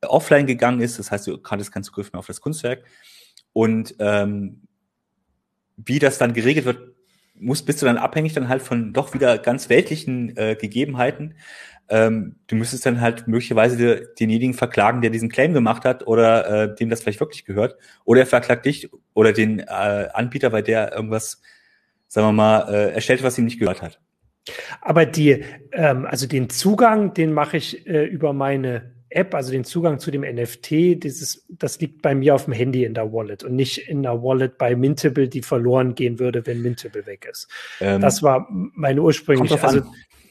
Speaker 3: offline gegangen ist. Das heißt, du hattest keinen Zugriff mehr auf das Kunstwerk. Und ähm, wie das dann geregelt wird, muss, bist du dann abhängig dann halt von doch wieder ganz weltlichen äh, Gegebenheiten. Ähm, du müsstest dann halt möglicherweise denjenigen verklagen, der diesen Claim gemacht hat oder äh, dem das vielleicht wirklich gehört. Oder er verklagt dich oder den äh, Anbieter, weil der irgendwas, sagen wir mal, äh, erstellt, was ihm nicht gehört hat.
Speaker 1: Aber die, ähm, also den Zugang, den mache ich äh, über meine App, also den Zugang zu dem NFT, dieses, das liegt bei mir auf dem Handy in der Wallet und nicht in der Wallet bei Mintable, die verloren gehen würde, wenn Mintable weg ist. Ähm, das war meine ursprüngliche. Also,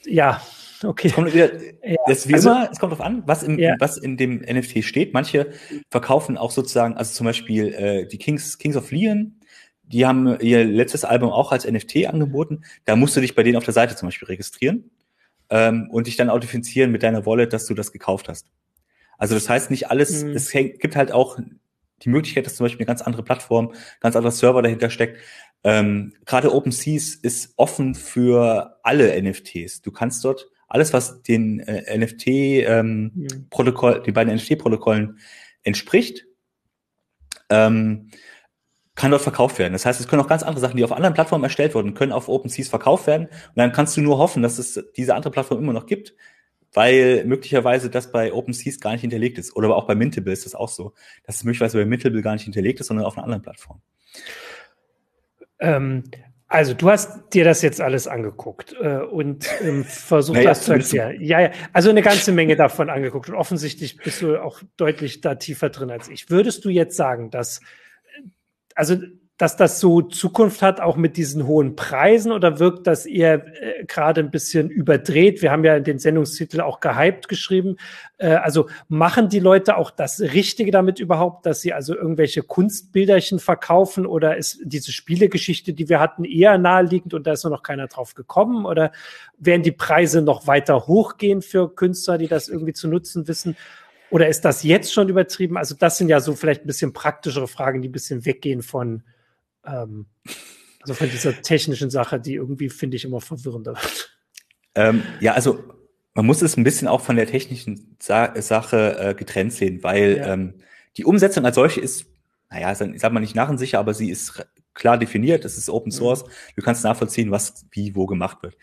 Speaker 1: ja, okay.
Speaker 3: Es kommt, wieder, ja, das wie also, immer, es kommt darauf an, was, im, ja. was in dem NFT steht. Manche verkaufen auch sozusagen, also zum Beispiel äh, die Kings, Kings of Leon, die haben ihr letztes Album auch als NFT angeboten. Da musst du dich bei denen auf der Seite zum Beispiel registrieren ähm, und dich dann authentifizieren mit deiner Wallet, dass du das gekauft hast. Also das heißt nicht alles, mhm. es gibt halt auch die Möglichkeit, dass zum Beispiel eine ganz andere Plattform, ganz anderer Server dahinter steckt. Ähm, Gerade OpenSeas ist offen für alle NFTs. Du kannst dort alles, was den äh, NFT-Protokoll, ähm, mhm. den beiden NFT-Protokollen entspricht, ähm, kann dort verkauft werden. Das heißt, es können auch ganz andere Sachen, die auf anderen Plattformen erstellt wurden, können auf OpenSeas verkauft werden. Und dann kannst du nur hoffen, dass es diese andere Plattform immer noch gibt, weil möglicherweise das bei OpenSeas gar nicht hinterlegt ist. Oder auch bei Mintable ist das auch so, dass es möglicherweise bei Mintable gar nicht hinterlegt ist, sondern auf einer anderen Plattform.
Speaker 1: Ähm, also du hast dir das jetzt alles angeguckt äh, und ähm, versucht naja, das zu erklären. Ja, ja, also eine ganze Menge davon angeguckt und offensichtlich bist du auch deutlich da tiefer drin als ich. Würdest du jetzt sagen, dass also dass das so Zukunft hat, auch mit diesen hohen Preisen, oder wirkt das eher äh, gerade ein bisschen überdreht? Wir haben ja den Sendungstitel auch gehypt geschrieben. Äh, also machen die Leute auch das Richtige damit überhaupt, dass sie also irgendwelche Kunstbilderchen verkaufen oder ist diese Spielegeschichte, die wir hatten, eher naheliegend und da ist nur noch keiner drauf gekommen? Oder werden die Preise noch weiter hochgehen für Künstler, die das irgendwie zu nutzen wissen? Oder ist das jetzt schon übertrieben? Also das sind ja so vielleicht ein bisschen praktischere Fragen, die ein bisschen weggehen von ähm, also von dieser technischen Sache, die irgendwie, finde ich, immer verwirrender wird.
Speaker 3: Ähm, ja, also man muss es ein bisschen auch von der technischen Sa Sache äh, getrennt sehen, weil ja. ähm, die Umsetzung als solche ist, naja, ich sag mal nicht nachensicher, aber sie ist klar definiert, es ist Open mhm. Source, mhm. du kannst nachvollziehen, was wie wo gemacht wird.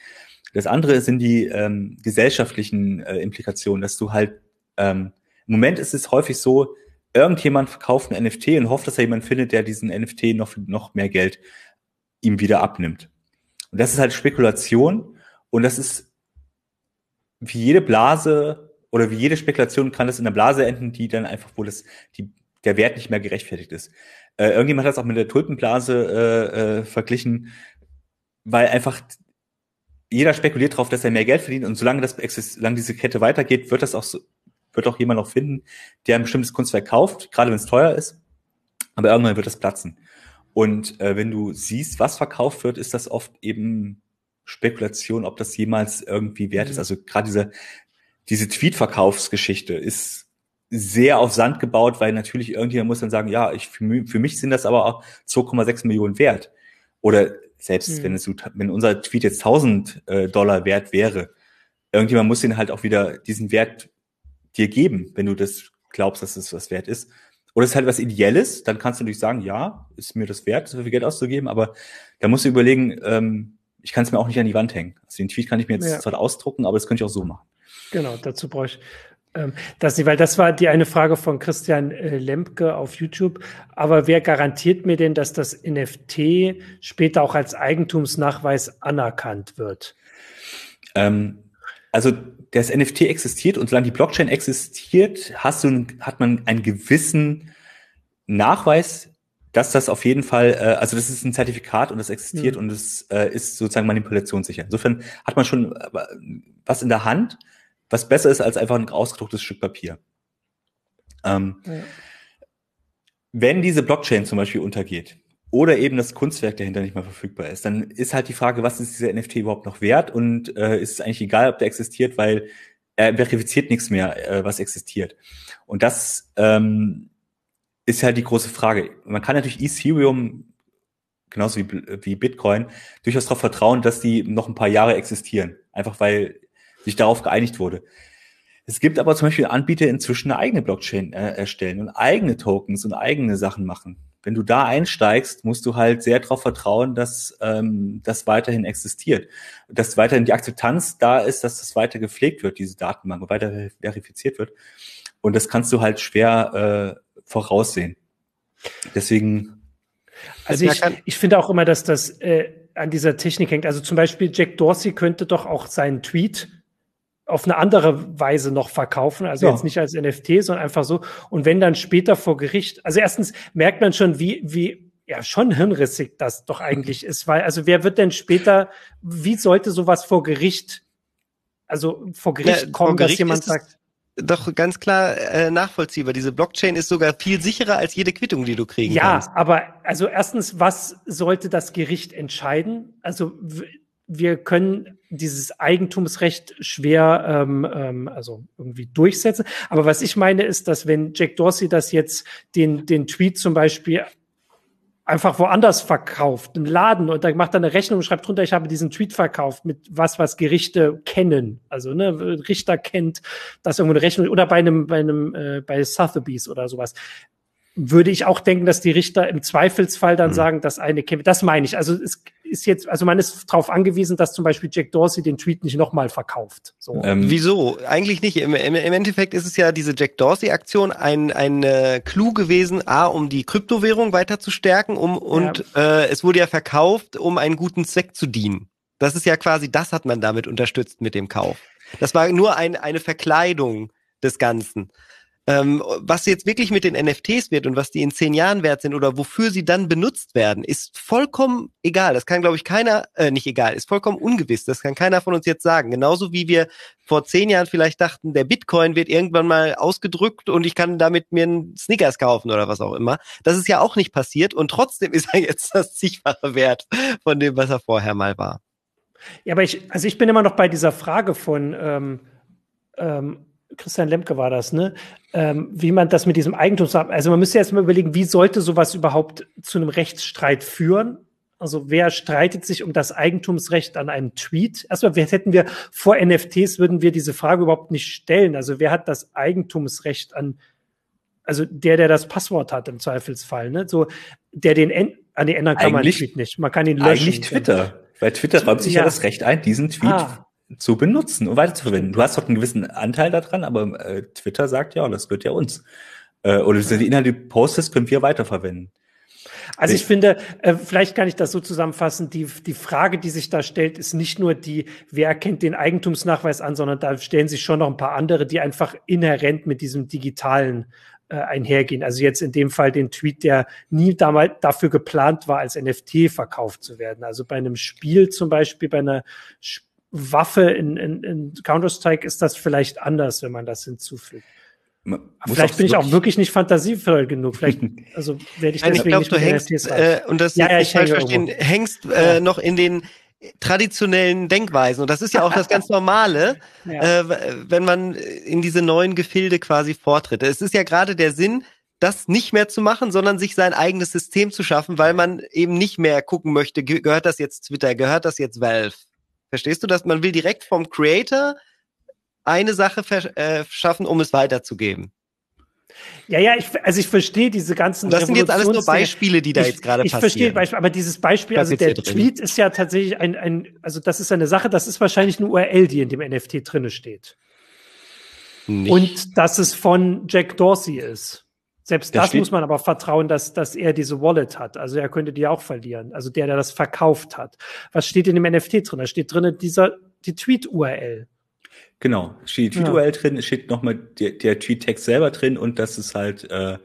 Speaker 3: Das andere sind die ähm, gesellschaftlichen äh, Implikationen, dass du halt, ähm, im Moment ist es häufig so, irgendjemand verkauft ein NFT und hofft, dass er jemanden findet, der diesen NFT noch, noch mehr Geld ihm wieder abnimmt. Und das ist halt Spekulation und das ist wie jede Blase oder wie jede Spekulation kann das in einer Blase enden, die dann einfach, wo das, die, der Wert nicht mehr gerechtfertigt ist. Äh, irgendjemand hat das auch mit der Tulpenblase äh, äh, verglichen, weil einfach jeder spekuliert darauf, dass er mehr Geld verdient und solange das solange diese Kette weitergeht, wird das auch so, wird auch jemand noch finden, der ein bestimmtes Kunstwerk kauft, gerade wenn es teuer ist. Aber irgendwann wird das platzen. Und äh, wenn du siehst, was verkauft wird, ist das oft eben Spekulation, ob das jemals irgendwie wert ist. Mhm. Also gerade diese, diese Tweet-Verkaufsgeschichte ist sehr auf Sand gebaut, weil natürlich irgendjemand muss dann sagen, ja, ich, für, für mich sind das aber auch 2,6 Millionen wert. Oder selbst mhm. wenn, es, wenn unser Tweet jetzt 1000 äh, Dollar wert wäre, irgendjemand muss den halt auch wieder diesen Wert dir geben, wenn du das glaubst, dass es was wert ist. Oder es ist halt was Ideelles, dann kannst du natürlich sagen, ja, ist mir das wert, so viel Geld auszugeben, aber da musst du überlegen, ähm, ich kann es mir auch nicht an die Wand hängen. Also den Tweet kann ich mir jetzt ja. zwar ausdrucken, aber das könnte ich auch so machen.
Speaker 1: Genau, dazu brauche ich ähm, das nicht, weil das war die eine Frage von Christian äh, Lempke auf YouTube. Aber wer garantiert mir denn, dass das NFT später auch als Eigentumsnachweis anerkannt wird?
Speaker 3: Ähm, also das NFT existiert und solange die Blockchain existiert, hast du, hat man einen gewissen Nachweis, dass das auf jeden Fall, äh, also das ist ein Zertifikat und das existiert mhm. und es äh, ist sozusagen manipulationssicher. Insofern hat man schon äh, was in der Hand, was besser ist als einfach ein ausgedrucktes Stück Papier. Ähm, ja. Wenn diese Blockchain zum Beispiel untergeht, oder eben das Kunstwerk dahinter nicht mehr verfügbar ist, dann ist halt die Frage, was ist dieser NFT überhaupt noch wert und äh, ist es eigentlich egal, ob der existiert, weil er verifiziert nichts mehr, äh, was existiert. Und das ähm, ist halt die große Frage. Man kann natürlich Ethereum genauso wie, wie Bitcoin durchaus darauf vertrauen, dass die noch ein paar Jahre existieren, einfach weil sich darauf geeinigt wurde. Es gibt aber zum Beispiel Anbieter inzwischen eine eigene Blockchain äh, erstellen und eigene Tokens und eigene Sachen machen wenn du da einsteigst, musst du halt sehr darauf vertrauen, dass ähm, das weiterhin existiert. Dass weiterhin die Akzeptanz da ist, dass das weiter gepflegt wird, diese Datenbank, weiter verifiziert wird. Und das kannst du halt schwer äh, voraussehen. Deswegen.
Speaker 1: Also ich, ich finde auch immer, dass das äh, an dieser Technik hängt. Also zum Beispiel Jack Dorsey könnte doch auch seinen Tweet auf eine andere Weise noch verkaufen, also ja. jetzt nicht als NFT, sondern einfach so. Und wenn dann später vor Gericht, also erstens merkt man schon, wie, wie, ja, schon hirnrissig das doch eigentlich ist, weil, also wer wird denn später, wie sollte sowas vor Gericht, also vor Gericht ja, kommen, vor Gericht dass jemand sagt,
Speaker 2: doch ganz klar äh, nachvollziehbar. Diese Blockchain ist sogar viel sicherer als jede Quittung, die du kriegen
Speaker 1: ja,
Speaker 2: kannst.
Speaker 1: Ja, aber also erstens, was sollte das Gericht entscheiden? Also wir können dieses Eigentumsrecht schwer ähm, ähm, also irgendwie durchsetzen. Aber was ich meine ist, dass wenn Jack Dorsey das jetzt den den Tweet zum Beispiel einfach woanders verkauft, im Laden und dann macht er eine Rechnung und schreibt drunter, ich habe diesen Tweet verkauft mit was, was Gerichte kennen. Also ne, Richter kennt das irgendwo eine Rechnung oder bei einem, bei einem, äh, bei Sotheby's oder sowas würde ich auch denken, dass die Richter im Zweifelsfall dann mhm. sagen, dass eine käme. Das meine ich. Also es ist jetzt, also man ist darauf angewiesen, dass zum Beispiel Jack Dorsey den Tweet nicht nochmal verkauft.
Speaker 2: So. Ähm, Wieso? Eigentlich nicht. Im, im, Im, Endeffekt ist es ja diese Jack Dorsey-Aktion ein, ein äh, Clou gewesen, A, um die Kryptowährung weiter zu stärken, um und ja. äh, es wurde ja verkauft, um einen guten Zweck zu dienen. Das ist ja quasi, das hat man damit unterstützt mit dem Kauf. Das war nur ein, eine Verkleidung des Ganzen. Ähm, was jetzt wirklich mit den NFTs wird und was die in zehn Jahren wert sind oder wofür sie dann benutzt werden, ist vollkommen egal. Das kann, glaube ich, keiner, äh, nicht egal, ist vollkommen ungewiss. Das kann keiner von uns jetzt sagen. Genauso wie wir vor zehn Jahren vielleicht dachten, der Bitcoin wird irgendwann mal ausgedrückt und ich kann damit mir einen Snickers kaufen oder was auch immer. Das ist ja auch nicht passiert und trotzdem ist er jetzt das zigfache Wert von dem, was er vorher mal war.
Speaker 1: Ja, aber ich, also ich bin immer noch bei dieser Frage von, ähm, ähm, Christian Lemke war das, ne? Ähm, wie man das mit diesem Eigentums, also man müsste erst mal überlegen, wie sollte sowas überhaupt zu einem Rechtsstreit führen? Also wer streitet sich um das Eigentumsrecht an einem Tweet? Erstmal, wer hätten wir vor NFTs, würden wir diese Frage überhaupt nicht stellen. Also wer hat das Eigentumsrecht an, also der, der das Passwort hat im Zweifelsfall, ne? So, der den, an den ändern kann
Speaker 3: eigentlich,
Speaker 1: man Tweet nicht. Man kann ihn löschen.
Speaker 3: Eigentlich Twitter. Weil Twitter räumt sich ja. ja das Recht ein, diesen Tweet ah zu benutzen und weiterzuverwenden. Du hast doch einen gewissen Anteil daran, aber äh, Twitter sagt ja, das gehört ja uns. Äh, oder die Inhalte, die postest, können wir weiterverwenden.
Speaker 1: Also ich finde, äh, vielleicht kann ich das so zusammenfassen, die, die Frage, die sich da stellt, ist nicht nur die, wer erkennt den Eigentumsnachweis an, sondern da stellen sich schon noch ein paar andere, die einfach inhärent mit diesem digitalen äh, einhergehen. Also jetzt in dem Fall den Tweet, der nie damals dafür geplant war, als NFT verkauft zu werden. Also bei einem Spiel zum Beispiel, bei einer Sp Waffe in, in, in Counter-Strike ist das vielleicht anders, wenn man das hinzufügt. Vielleicht bin ich auch wirklich nicht fantasievoll genug. Vielleicht, also werde ich
Speaker 2: Nein, deswegen ich glaub, du hängst, äh, und das ja, ja, ich falsch verstehen, hängst äh, ja. noch in den traditionellen Denkweisen. Und das ist ja auch das ganz Normale, ja. äh, wenn man in diese neuen Gefilde quasi vortritt. Es ist ja gerade der Sinn, das nicht mehr zu machen, sondern sich sein eigenes System zu schaffen, weil man eben nicht mehr gucken möchte, gehört das jetzt Twitter, gehört das jetzt Valve, Verstehst du, dass man will direkt vom Creator eine Sache äh, schaffen, um es weiterzugeben?
Speaker 1: Ja, ja, ich, also ich verstehe diese ganzen.
Speaker 2: Das sind jetzt alles nur Beispiele, die da jetzt gerade passieren. Ich verstehe
Speaker 1: Beispiel, aber dieses Beispiel, also der Tweet ist ja tatsächlich ein, ein, also das ist eine Sache, das ist wahrscheinlich eine URL, die in dem NFT drinne steht. Nicht. Und dass es von Jack Dorsey ist. Selbst das muss man aber vertrauen, dass, dass er diese Wallet hat. Also er könnte die auch verlieren. Also der, der das verkauft hat. Was steht in dem NFT drin? Da steht drin dieser, die Tweet-URL.
Speaker 3: Genau, steht die Tweet-URL ja. drin, steht nochmal der, der Tweet-Text selber drin und das ist halt, äh,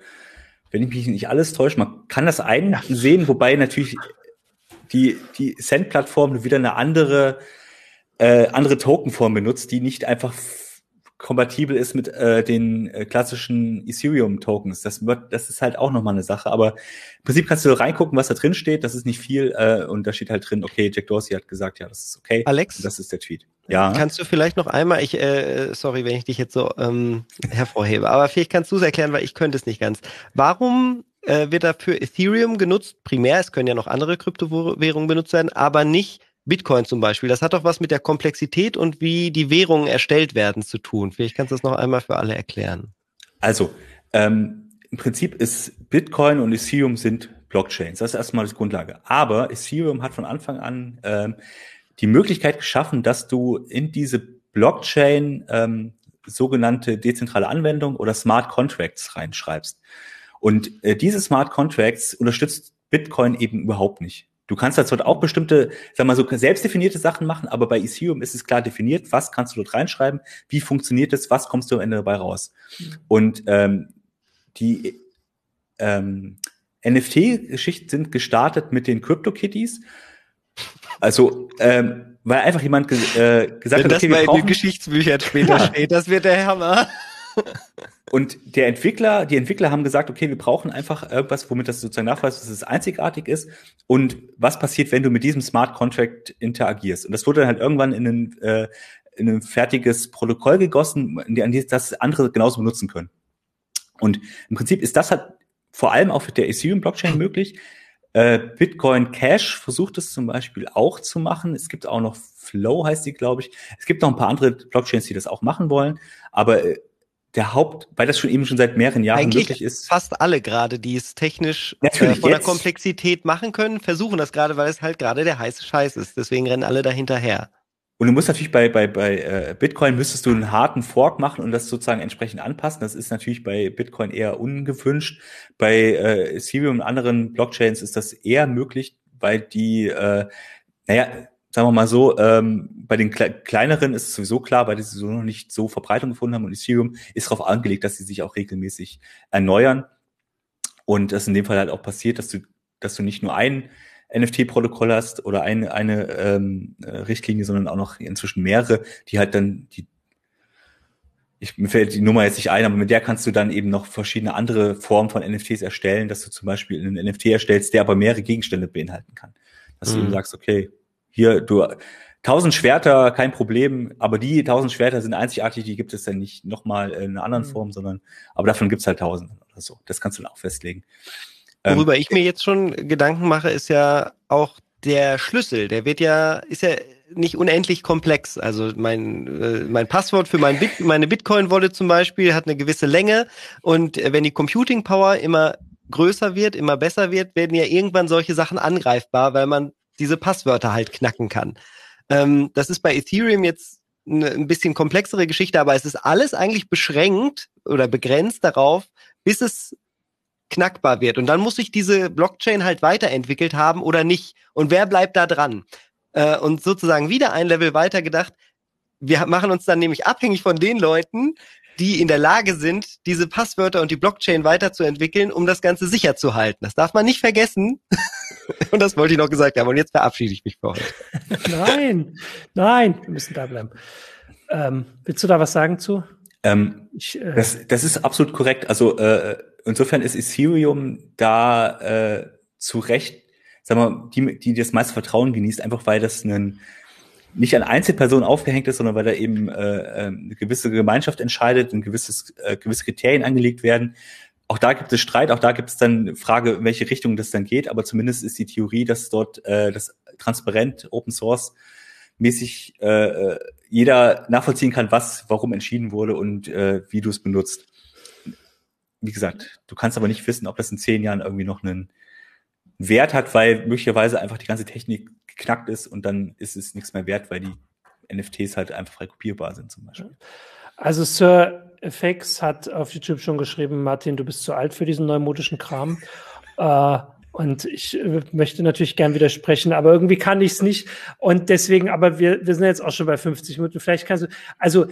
Speaker 3: wenn ich mich nicht alles täusche, man kann das einsehen, wobei natürlich die, die Send-Plattform wieder eine andere, äh, andere Tokenform benutzt, die nicht einfach kompatibel ist mit äh, den äh, klassischen Ethereum-Tokens. Das wird, das ist halt auch nochmal eine Sache. Aber im Prinzip kannst du reingucken, was da drin steht. Das ist nicht viel. Äh, und da steht halt drin, okay, Jack Dorsey hat gesagt, ja, das ist okay.
Speaker 2: Alex?
Speaker 3: Und das ist der Tweet.
Speaker 2: Ja. Kannst du vielleicht noch einmal, ich, äh, sorry, wenn ich dich jetzt so ähm, hervorhebe, aber vielleicht kannst du es erklären, weil ich könnte es nicht ganz. Warum äh, wird dafür Ethereum genutzt? Primär, es können ja noch andere Kryptowährungen benutzt werden, aber nicht Bitcoin zum Beispiel, das hat doch was mit der Komplexität und wie die Währungen erstellt werden zu tun. Vielleicht kannst du das noch einmal für alle erklären.
Speaker 3: Also, ähm, im Prinzip ist Bitcoin und Ethereum sind Blockchains. Das ist erstmal die Grundlage. Aber Ethereum hat von Anfang an ähm, die Möglichkeit geschaffen, dass du in diese Blockchain ähm, sogenannte dezentrale Anwendung oder Smart Contracts reinschreibst. Und äh, diese Smart Contracts unterstützt Bitcoin eben überhaupt nicht. Du kannst da zwar auch bestimmte, sag mal so, selbstdefinierte Sachen machen, aber bei Ethereum ist es klar definiert, was kannst du dort reinschreiben, wie funktioniert es, was kommst du am Ende dabei raus. Mhm. Und ähm, die ähm, NFT-Geschichten sind gestartet mit den Crypto-Kitties. Also, ähm, weil einfach jemand ge äh, gesagt
Speaker 2: Wenn hat, okay, das wir brauchen, in den Geschichtsbüchern später ja. steht, das wird der Hammer.
Speaker 3: Und der Entwickler, die Entwickler haben gesagt, okay, wir brauchen einfach irgendwas, womit das sozusagen nachweist, dass es einzigartig ist. Und was passiert, wenn du mit diesem Smart Contract interagierst? Und das wurde dann halt irgendwann in ein, äh, in ein fertiges Protokoll gegossen, an das das andere genauso benutzen können. Und im Prinzip ist das halt vor allem auch für der Ethereum Blockchain möglich. Äh, Bitcoin Cash versucht es zum Beispiel auch zu machen. Es gibt auch noch Flow heißt die, glaube ich. Es gibt noch ein paar andere Blockchains, die das auch machen wollen. Aber äh, der Haupt, weil das schon eben schon seit mehreren Jahren Eigentlich möglich ist.
Speaker 2: Fast alle gerade, die es technisch äh, Natürlich, äh, von der Komplexität machen können, versuchen das gerade, weil es halt gerade der heiße Scheiß ist. Deswegen rennen alle dahinterher.
Speaker 3: Und du musst natürlich bei, bei, bei äh, Bitcoin müsstest du einen harten Fork machen und das sozusagen entsprechend anpassen. Das ist natürlich bei Bitcoin eher ungewünscht. Bei äh, Ethereum und anderen Blockchains ist das eher möglich, weil die, äh, naja, sagen wir mal so, ähm, bei den Kle kleineren ist es sowieso klar, weil die sowieso noch nicht so Verbreitung gefunden haben und Ethereum ist darauf angelegt, dass sie sich auch regelmäßig erneuern. Und das in dem Fall halt auch passiert, dass du, dass du nicht nur ein NFT-Protokoll hast oder eine, eine ähm, äh, Richtlinie, sondern auch noch inzwischen mehrere, die halt dann die ich, mir fällt die Nummer jetzt nicht ein, aber mit der kannst du dann eben noch verschiedene andere Formen von NFTs erstellen, dass du zum Beispiel einen NFT erstellst, der aber mehrere Gegenstände beinhalten kann. Dass mhm. du eben sagst, okay, hier, du, tausend Schwerter, kein Problem, aber die tausend Schwerter sind einzigartig, die gibt es dann nicht nochmal in einer anderen mhm. Form, sondern, aber davon gibt es halt tausend oder so. Das kannst du dann auch festlegen.
Speaker 2: Worüber ähm, ich mir jetzt schon Gedanken mache, ist ja auch der Schlüssel. Der wird ja, ist ja nicht unendlich komplex. Also mein, äh, mein Passwort für mein Bit, meine Bitcoin-Wallet zum Beispiel hat eine gewisse Länge und äh, wenn die Computing Power immer größer wird, immer besser wird, werden ja irgendwann solche Sachen angreifbar, weil man diese Passwörter halt knacken kann. Ähm, das ist bei Ethereum jetzt eine, ein bisschen komplexere Geschichte, aber es ist alles eigentlich beschränkt oder begrenzt darauf, bis es knackbar wird. Und dann muss sich diese Blockchain halt weiterentwickelt haben oder nicht. Und wer bleibt da dran? Äh, und sozusagen wieder ein Level weiter gedacht. Wir machen uns dann nämlich abhängig von den Leuten, die in der Lage sind, diese Passwörter und die Blockchain weiterzuentwickeln, um das Ganze sicher zu halten. Das darf man nicht vergessen. und das wollte ich noch gesagt haben. Und jetzt verabschiede ich mich für heute.
Speaker 1: nein, nein, wir müssen da bleiben. Ähm, willst du da was sagen zu?
Speaker 3: Ähm, ich, äh, das, das ist absolut korrekt. Also äh, insofern ist Ethereum da äh, zu Recht, sagen wir, die, die das meiste Vertrauen genießt, einfach weil das einen nicht an Einzelpersonen aufgehängt ist, sondern weil da eben äh, äh, eine gewisse Gemeinschaft entscheidet und gewisses, äh, gewisse Kriterien angelegt werden. Auch da gibt es Streit, auch da gibt es dann Frage, in welche Richtung das dann geht, aber zumindest ist die Theorie, dass dort äh, das transparent Open Source mäßig äh, äh jeder nachvollziehen kann, was warum entschieden wurde und äh, wie du es benutzt. Wie gesagt, du kannst aber nicht wissen, ob das in zehn Jahren irgendwie noch einen Wert hat, weil möglicherweise einfach die ganze Technik geknackt ist und dann ist es nichts mehr wert, weil die NFTs halt einfach frei kopierbar sind zum Beispiel.
Speaker 1: Also Sir FX hat auf YouTube schon geschrieben, Martin, du bist zu alt für diesen neumodischen Kram. äh, und ich äh, möchte natürlich gern widersprechen, aber irgendwie kann ich es nicht. Und deswegen, aber wir, wir sind jetzt auch schon bei 50 Minuten. Vielleicht kannst du, also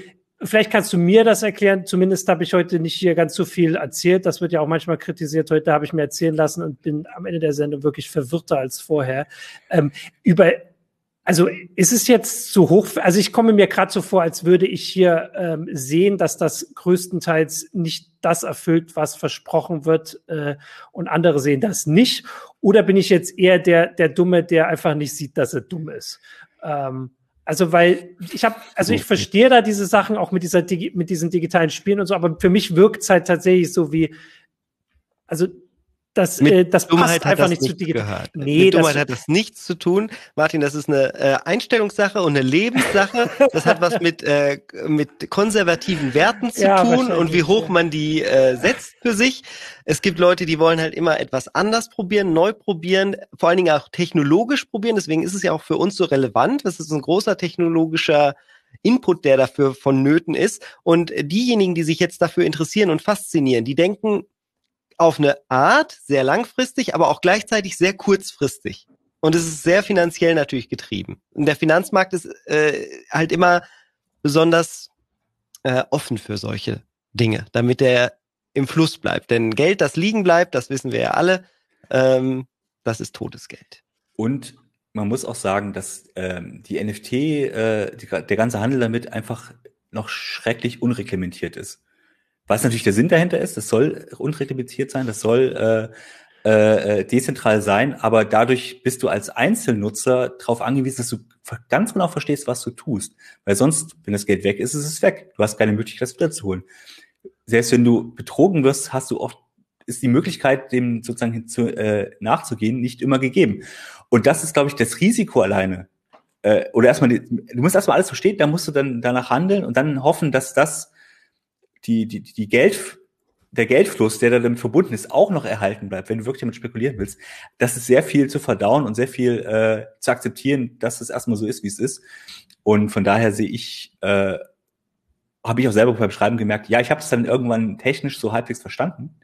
Speaker 1: Vielleicht kannst du mir das erklären. Zumindest habe ich heute nicht hier ganz so viel erzählt. Das wird ja auch manchmal kritisiert. Heute habe ich mir erzählen lassen und bin am Ende der Sendung wirklich verwirrter als vorher. Ähm, über, also ist es jetzt zu hoch? Also ich komme mir gerade so vor, als würde ich hier ähm, sehen, dass das größtenteils nicht das erfüllt, was versprochen wird, äh, und andere sehen das nicht. Oder bin ich jetzt eher der der Dumme, der einfach nicht sieht, dass er dumm ist? Ähm, also, weil ich habe, also ich verstehe da diese Sachen auch mit dieser mit diesen digitalen Spielen und so, aber für mich wirkt es halt tatsächlich so wie, also das,
Speaker 2: äh, das Dummheit passt einfach nicht zu digital. Gehört. Nee, mit Dummheit hat das nichts zu tun. Martin, das ist eine äh, Einstellungssache und eine Lebenssache. Das hat was mit, äh, mit konservativen Werten zu ja, tun und wie hoch man die äh, setzt für sich. Es gibt Leute, die wollen halt immer etwas anders probieren, neu probieren, vor allen Dingen auch technologisch probieren. Deswegen ist es ja auch für uns so relevant. Das ist ein großer technologischer Input, der dafür vonnöten ist. Und diejenigen, die sich jetzt dafür interessieren und faszinieren, die denken, auf eine Art sehr langfristig, aber auch gleichzeitig sehr kurzfristig. Und es ist sehr finanziell natürlich getrieben. Und der Finanzmarkt ist äh, halt immer besonders äh, offen für solche Dinge, damit er im Fluss bleibt. Denn Geld, das liegen bleibt, das wissen wir ja alle, ähm, das ist totes Geld.
Speaker 3: Und man muss auch sagen, dass ähm, die NFT, äh, die, der ganze Handel damit einfach noch schrecklich unreglementiert ist. Was natürlich der Sinn dahinter ist, das soll unreglementiert sein, das soll äh, äh, äh, dezentral sein, aber dadurch bist du als Einzelnutzer darauf angewiesen, dass du ganz genau verstehst, was du tust. Weil sonst, wenn das Geld weg ist, ist es weg. Du hast keine Möglichkeit, das wiederzuholen. Selbst wenn du betrogen wirst, hast du oft ist die Möglichkeit, dem sozusagen hinzu, äh, nachzugehen, nicht immer gegeben. Und das ist, glaube ich, das Risiko alleine. Äh, oder erstmal, du musst erstmal alles verstehen, dann musst du dann danach handeln und dann hoffen, dass das die, die, die Geld, der Geldfluss, der damit verbunden ist, auch noch erhalten bleibt, wenn du wirklich damit spekulieren willst, das ist sehr viel zu verdauen und sehr viel äh, zu akzeptieren, dass es erstmal so ist, wie es ist. Und von daher sehe ich, äh, habe ich auch selber beim Schreiben gemerkt, ja, ich habe es dann irgendwann technisch so halbwegs verstanden.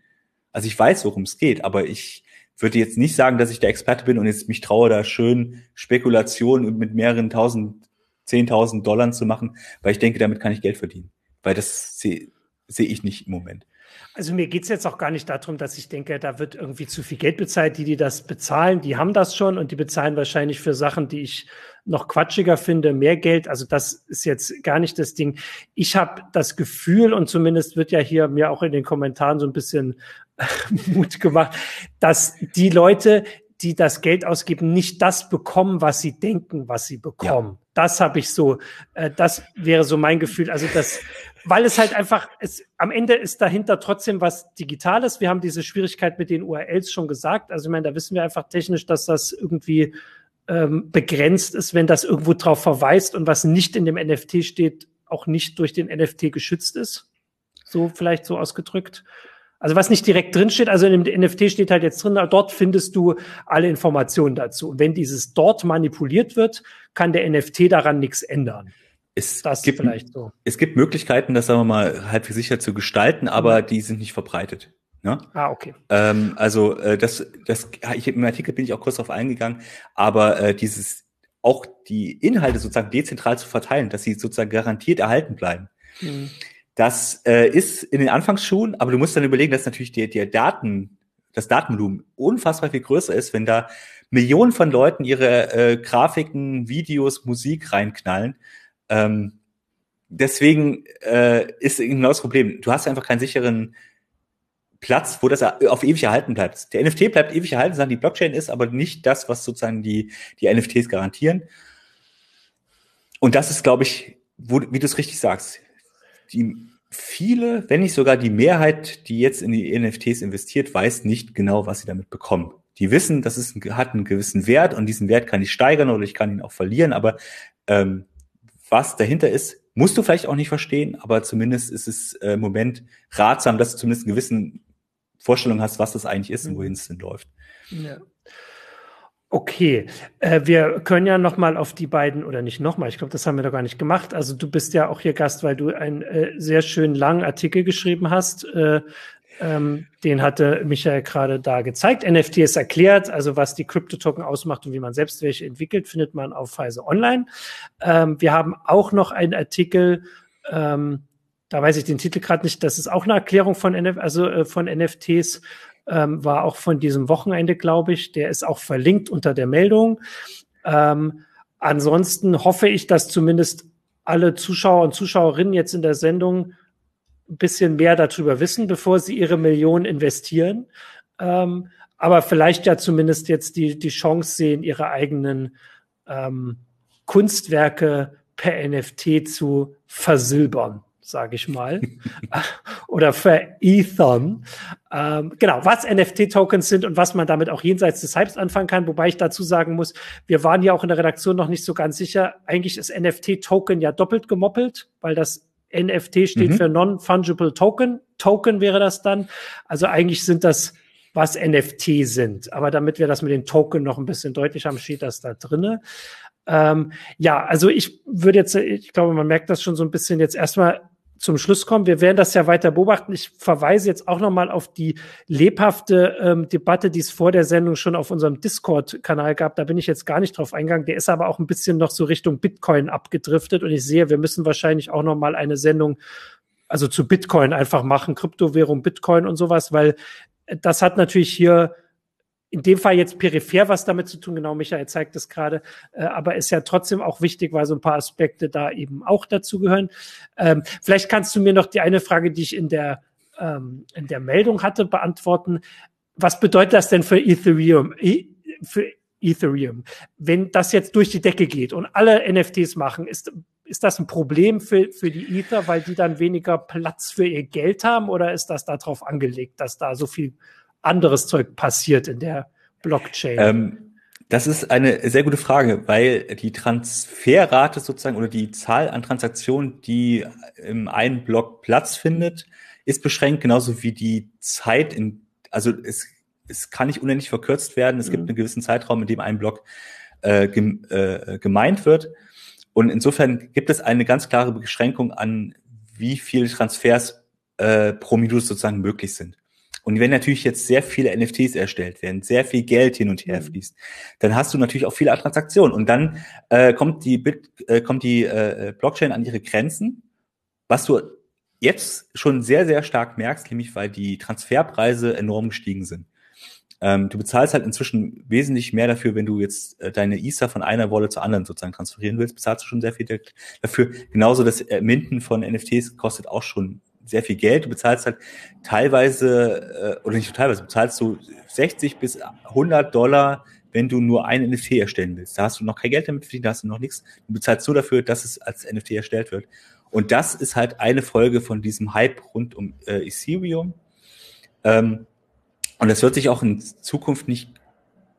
Speaker 3: Also ich weiß, worum es geht, aber ich würde jetzt nicht sagen, dass ich der Experte bin und jetzt mich traue, da schön Spekulationen mit mehreren tausend, zehntausend Dollar zu machen, weil ich denke, damit kann ich Geld verdienen. Weil das sehe seh ich nicht im Moment.
Speaker 1: Also mir geht's jetzt auch gar nicht darum, dass ich denke, da wird irgendwie zu viel Geld bezahlt. Die, die das bezahlen, die haben das schon und die bezahlen wahrscheinlich für Sachen, die ich noch quatschiger finde, mehr Geld. Also das ist jetzt gar nicht das Ding. Ich habe das Gefühl, und zumindest wird ja hier mir auch in den Kommentaren so ein bisschen Mut gemacht, dass die Leute, die das Geld ausgeben, nicht das bekommen, was sie denken, was sie bekommen. Ja. Das habe ich so, äh, das wäre so mein Gefühl. Also das, weil es halt einfach, es, am Ende ist dahinter trotzdem was Digitales. Wir haben diese Schwierigkeit mit den URLs schon gesagt. Also ich meine, da wissen wir einfach technisch, dass das irgendwie ähm, begrenzt ist, wenn das irgendwo drauf verweist und was nicht in dem NFT steht, auch nicht durch den NFT geschützt ist. So vielleicht so ausgedrückt. Also was nicht direkt drin steht, also in dem NFT steht halt jetzt drin, dort findest du alle Informationen dazu. Und wenn dieses dort manipuliert wird, kann der NFT daran nichts ändern.
Speaker 3: Es das gibt, vielleicht so. Es gibt Möglichkeiten, das sagen wir mal halbwegs sicher zu gestalten, aber mhm. die sind nicht verbreitet. Ne?
Speaker 1: Ah, okay.
Speaker 3: Ähm, also äh, das, das, ich im Artikel bin ich auch kurz darauf eingegangen, aber äh, dieses auch die Inhalte sozusagen dezentral zu verteilen, dass sie sozusagen garantiert erhalten bleiben. Mhm. Das äh, ist in den Anfangsschuhen, aber du musst dann überlegen, dass natürlich der, der Daten, das Datenvolumen unfassbar viel größer ist, wenn da Millionen von Leuten ihre äh, Grafiken, Videos, Musik reinknallen. Ähm, deswegen äh, ist genau das Problem. Du hast einfach keinen sicheren Platz, wo das auf ewig erhalten bleibt. Der NFT bleibt ewig erhalten, sondern die Blockchain ist aber nicht das, was sozusagen die, die NFTs garantieren. Und das ist, glaube ich, wo, wie du es richtig sagst, die viele, wenn nicht sogar die Mehrheit, die jetzt in die NFTs investiert, weiß nicht genau, was sie damit bekommen. Die wissen, das ist, hat einen gewissen Wert und diesen Wert kann ich steigern oder ich kann ihn auch verlieren, aber ähm, was dahinter ist, musst du vielleicht auch nicht verstehen, aber zumindest ist es äh, im Moment ratsam, dass du zumindest einen gewissen Vorstellung hast, was das eigentlich ist und wohin es denn läuft. Ja.
Speaker 1: Okay, äh, wir können ja noch mal auf die beiden oder nicht noch mal. Ich glaube, das haben wir doch gar nicht gemacht. Also du bist ja auch hier Gast, weil du einen äh, sehr schönen langen Artikel geschrieben hast. Äh, ähm, den hatte Michael gerade da gezeigt. NFT ist erklärt, also was die Crypto-Token ausmacht und wie man selbst welche entwickelt, findet man auf Pfizer Online. Ähm, wir haben auch noch einen Artikel. Ähm, da weiß ich den Titel gerade nicht, das ist auch eine Erklärung von, NF also, äh, von NFTs, ähm, war auch von diesem Wochenende, glaube ich. Der ist auch verlinkt unter der Meldung. Ähm, ansonsten hoffe ich, dass zumindest alle Zuschauer und Zuschauerinnen jetzt in der Sendung ein bisschen mehr darüber wissen, bevor sie ihre Millionen investieren. Ähm, aber vielleicht ja zumindest jetzt die, die Chance sehen, ihre eigenen ähm, Kunstwerke per NFT zu versilbern sage ich mal, oder verethern. Ähm, genau, was NFT-Tokens sind und was man damit auch jenseits des Hypes anfangen kann. Wobei ich dazu sagen muss, wir waren ja auch in der Redaktion noch nicht so ganz sicher. Eigentlich ist NFT-Token ja doppelt gemoppelt, weil das NFT steht mhm. für Non-Fungible Token. Token wäre das dann. Also eigentlich sind das was NFT sind. Aber damit wir das mit den Token noch ein bisschen deutlich haben, steht das da drinne. Ähm, ja, also ich würde jetzt, ich glaube, man merkt das schon so ein bisschen jetzt erstmal zum Schluss kommen. Wir werden das ja weiter beobachten. Ich verweise jetzt auch nochmal auf die lebhafte ähm, Debatte, die es vor der Sendung schon auf unserem Discord-Kanal gab. Da bin ich jetzt gar nicht drauf eingegangen. Der ist aber auch ein bisschen noch so Richtung Bitcoin abgedriftet. Und ich sehe, wir müssen wahrscheinlich auch nochmal eine Sendung, also zu Bitcoin einfach machen, Kryptowährung, Bitcoin und sowas, weil das hat natürlich hier in dem Fall jetzt peripher was damit zu tun, genau, Michael zeigt es gerade, äh, aber ist ja trotzdem auch wichtig, weil so ein paar Aspekte da eben auch dazu gehören. Ähm, vielleicht kannst du mir noch die eine Frage, die ich in der, ähm, in der Meldung hatte, beantworten. Was bedeutet das denn für Ethereum? E für Ethereum. Wenn das jetzt durch die Decke geht und alle NFTs machen, ist, ist das ein Problem für, für die Ether, weil die dann weniger Platz für ihr Geld haben oder ist das darauf angelegt, dass da so viel anderes Zeug passiert in der Blockchain?
Speaker 3: Ähm, das ist eine sehr gute Frage, weil die Transferrate sozusagen oder die Zahl an Transaktionen, die im einen Block Platz findet, ist beschränkt, genauso wie die Zeit in, also es, es kann nicht unendlich verkürzt werden. Es mhm. gibt einen gewissen Zeitraum, in dem ein Block äh, gem, äh, gemeint wird. Und insofern gibt es eine ganz klare Beschränkung an, wie viele Transfers äh, pro Minute sozusagen möglich sind. Und wenn natürlich jetzt sehr viele NFTs erstellt werden, sehr viel Geld hin und her mhm. fließt, dann hast du natürlich auch viele Transaktionen. Und dann äh, kommt die, Bit, äh, kommt die äh, Blockchain an ihre Grenzen, was du jetzt schon sehr, sehr stark merkst, nämlich weil die Transferpreise enorm gestiegen sind. Ähm, du bezahlst halt inzwischen wesentlich mehr dafür, wenn du jetzt äh, deine Ether von einer Wallet zur anderen sozusagen transferieren willst, bezahlst du schon sehr viel dafür. Genauso das Minden von NFTs kostet auch schon sehr viel Geld. Du bezahlst halt teilweise, äh, oder nicht teilweise, bezahlst du 60 bis 100 Dollar, wenn du nur ein NFT erstellen willst. Da hast du noch kein Geld damit verdient, da hast du noch nichts. Du bezahlst nur dafür, dass es als NFT erstellt wird. Und das ist halt eine Folge von diesem Hype rund um äh, Ethereum. Ähm, und das wird sich auch in Zukunft nicht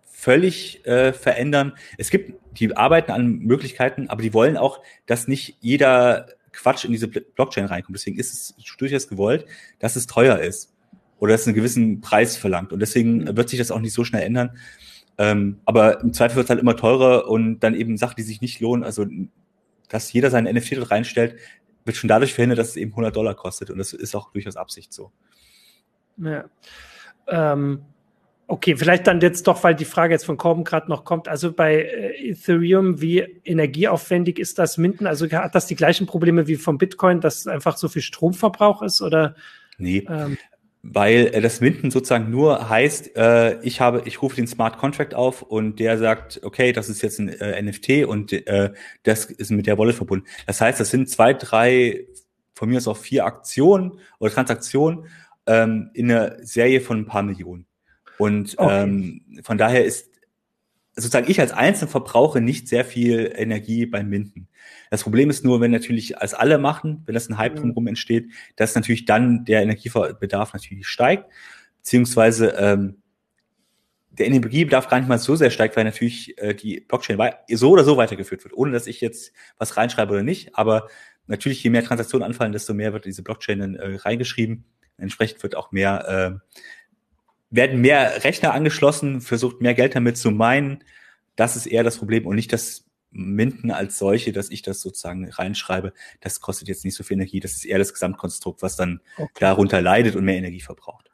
Speaker 3: völlig äh, verändern. Es gibt, die arbeiten an Möglichkeiten, aber die wollen auch, dass nicht jeder Quatsch in diese Blockchain reinkommt. Deswegen ist es durchaus gewollt, dass es teuer ist oder dass es einen gewissen Preis verlangt. Und deswegen wird sich das auch nicht so schnell ändern. Ähm, aber im Zweifel wird es halt immer teurer und dann eben Sachen, die sich nicht lohnen. Also, dass jeder seinen NFT dort reinstellt, wird schon dadurch verhindert, dass es eben 100 Dollar kostet. Und das ist auch durchaus Absicht so.
Speaker 1: Ja. Ähm, okay, vielleicht dann jetzt doch, weil die Frage jetzt von Corben gerade noch kommt. Also bei äh, Ethereum, wie energieaufwendig ist das Minden? Also hat das die gleichen Probleme wie vom Bitcoin, dass einfach so viel Stromverbrauch ist? Oder?
Speaker 3: Nee. Ähm, weil äh, das Minden sozusagen nur heißt, äh, ich habe, ich rufe den Smart Contract auf und der sagt, okay, das ist jetzt ein äh, NFT und äh, das ist mit der Wallet verbunden. Das heißt, das sind zwei, drei, von mir aus auch vier Aktionen oder Transaktionen ähm, in einer Serie von ein paar Millionen. Und okay. ähm, von daher ist sozusagen ich als Einzelner verbrauche nicht sehr viel Energie beim Minden. Das Problem ist nur, wenn natürlich als alle machen, wenn das ein Hype drumherum entsteht, dass natürlich dann der Energiebedarf natürlich steigt, beziehungsweise ähm, der Energiebedarf gar nicht mal so sehr steigt, weil natürlich äh, die Blockchain so oder so weitergeführt wird, ohne dass ich jetzt was reinschreibe oder nicht. Aber natürlich, je mehr Transaktionen anfallen, desto mehr wird diese Blockchain dann äh, reingeschrieben. Entsprechend wird auch mehr, äh, werden mehr Rechner angeschlossen, versucht mehr Geld damit zu meinen. Das ist eher das Problem und nicht das Minden als solche, dass ich das sozusagen reinschreibe. Das kostet jetzt nicht so viel Energie. Das ist eher das Gesamtkonstrukt, was dann okay. darunter leidet und mehr Energie verbraucht.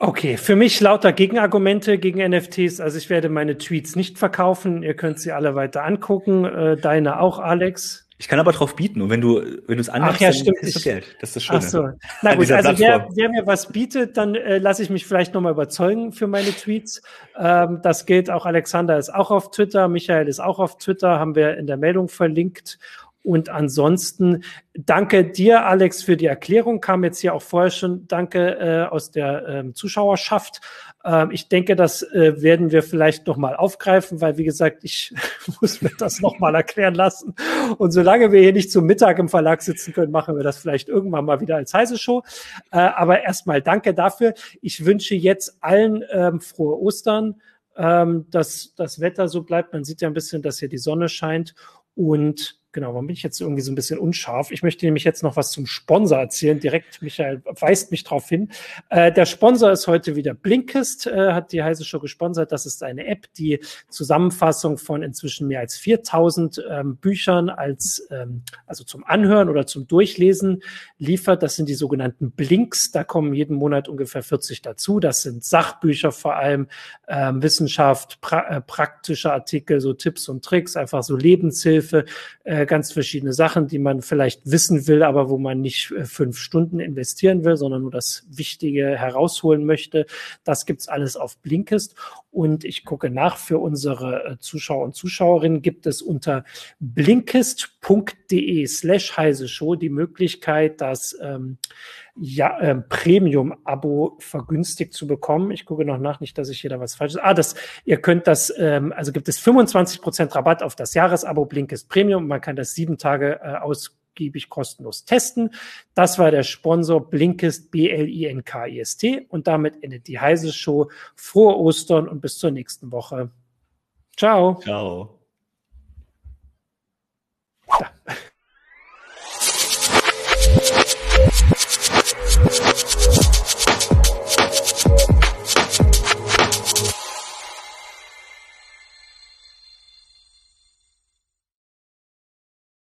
Speaker 1: Okay, für mich lauter Gegenargumente gegen NFTs. Also ich werde meine Tweets nicht verkaufen. Ihr könnt sie alle weiter angucken. Äh, deine auch, Alex.
Speaker 3: Ich kann aber drauf bieten und wenn du, wenn du es
Speaker 1: anmachst, Ach ja, dann
Speaker 3: kriegst du Geld. Das ist das Schöne. Ach
Speaker 1: so. Na gut, also wer, wer, mir was bietet, dann äh, lasse ich mich vielleicht nochmal überzeugen für meine Tweets. Ähm, das gilt auch, Alexander ist auch auf Twitter, Michael ist auch auf Twitter, haben wir in der Meldung verlinkt. Und ansonsten danke dir, Alex, für die Erklärung. Kam jetzt hier auch vorher schon Danke äh, aus der ähm, Zuschauerschaft. Ähm, ich denke, das äh, werden wir vielleicht noch mal aufgreifen, weil wie gesagt, ich muss mir das noch mal erklären lassen. Und solange wir hier nicht zum Mittag im Verlag sitzen können, machen wir das vielleicht irgendwann mal wieder als heiße Show. Äh, aber erstmal danke dafür. Ich wünsche jetzt allen ähm, frohe Ostern ähm, dass das Wetter so bleibt. Man sieht ja ein bisschen, dass hier die Sonne scheint. Und Genau, warum bin ich jetzt irgendwie so ein bisschen unscharf? Ich möchte nämlich jetzt noch was zum Sponsor erzählen. Direkt, Michael weist mich darauf hin. Äh, der Sponsor ist heute wieder Blinkist, äh, hat die heiße Show gesponsert. Das ist eine App, die Zusammenfassung von inzwischen mehr als 4000 ähm, Büchern als, ähm, also zum Anhören oder zum Durchlesen liefert. Das sind die sogenannten Blinks. Da kommen jeden Monat ungefähr 40 dazu. Das sind Sachbücher vor allem, ähm, Wissenschaft, pra äh, praktische Artikel, so Tipps und Tricks, einfach so Lebenshilfe, äh, ganz verschiedene Sachen, die man vielleicht wissen will, aber wo man nicht äh, fünf Stunden investieren will, sondern nur das Wichtige herausholen möchte. Das gibt's alles auf Blinkist. Und ich gucke nach für unsere äh, Zuschauer und Zuschauerinnen gibt es unter blinkist.de slash heise show die Möglichkeit, das ähm, ja, äh, Premium-Abo vergünstigt zu bekommen. Ich gucke noch nach, nicht, dass ich hier da was falsches. Ah, das, ihr könnt das, ähm, also gibt es 25% Rabatt auf das Jahresabo Blinkist Premium. Man kann das sieben Tage äh, ausgiebig kostenlos testen. Das war der Sponsor Blinkist B-L-I-N-K-I-S-T. Und damit endet die heiße Show. Frohe Ostern und bis zur nächsten Woche. Ciao.
Speaker 3: Ciao. Da.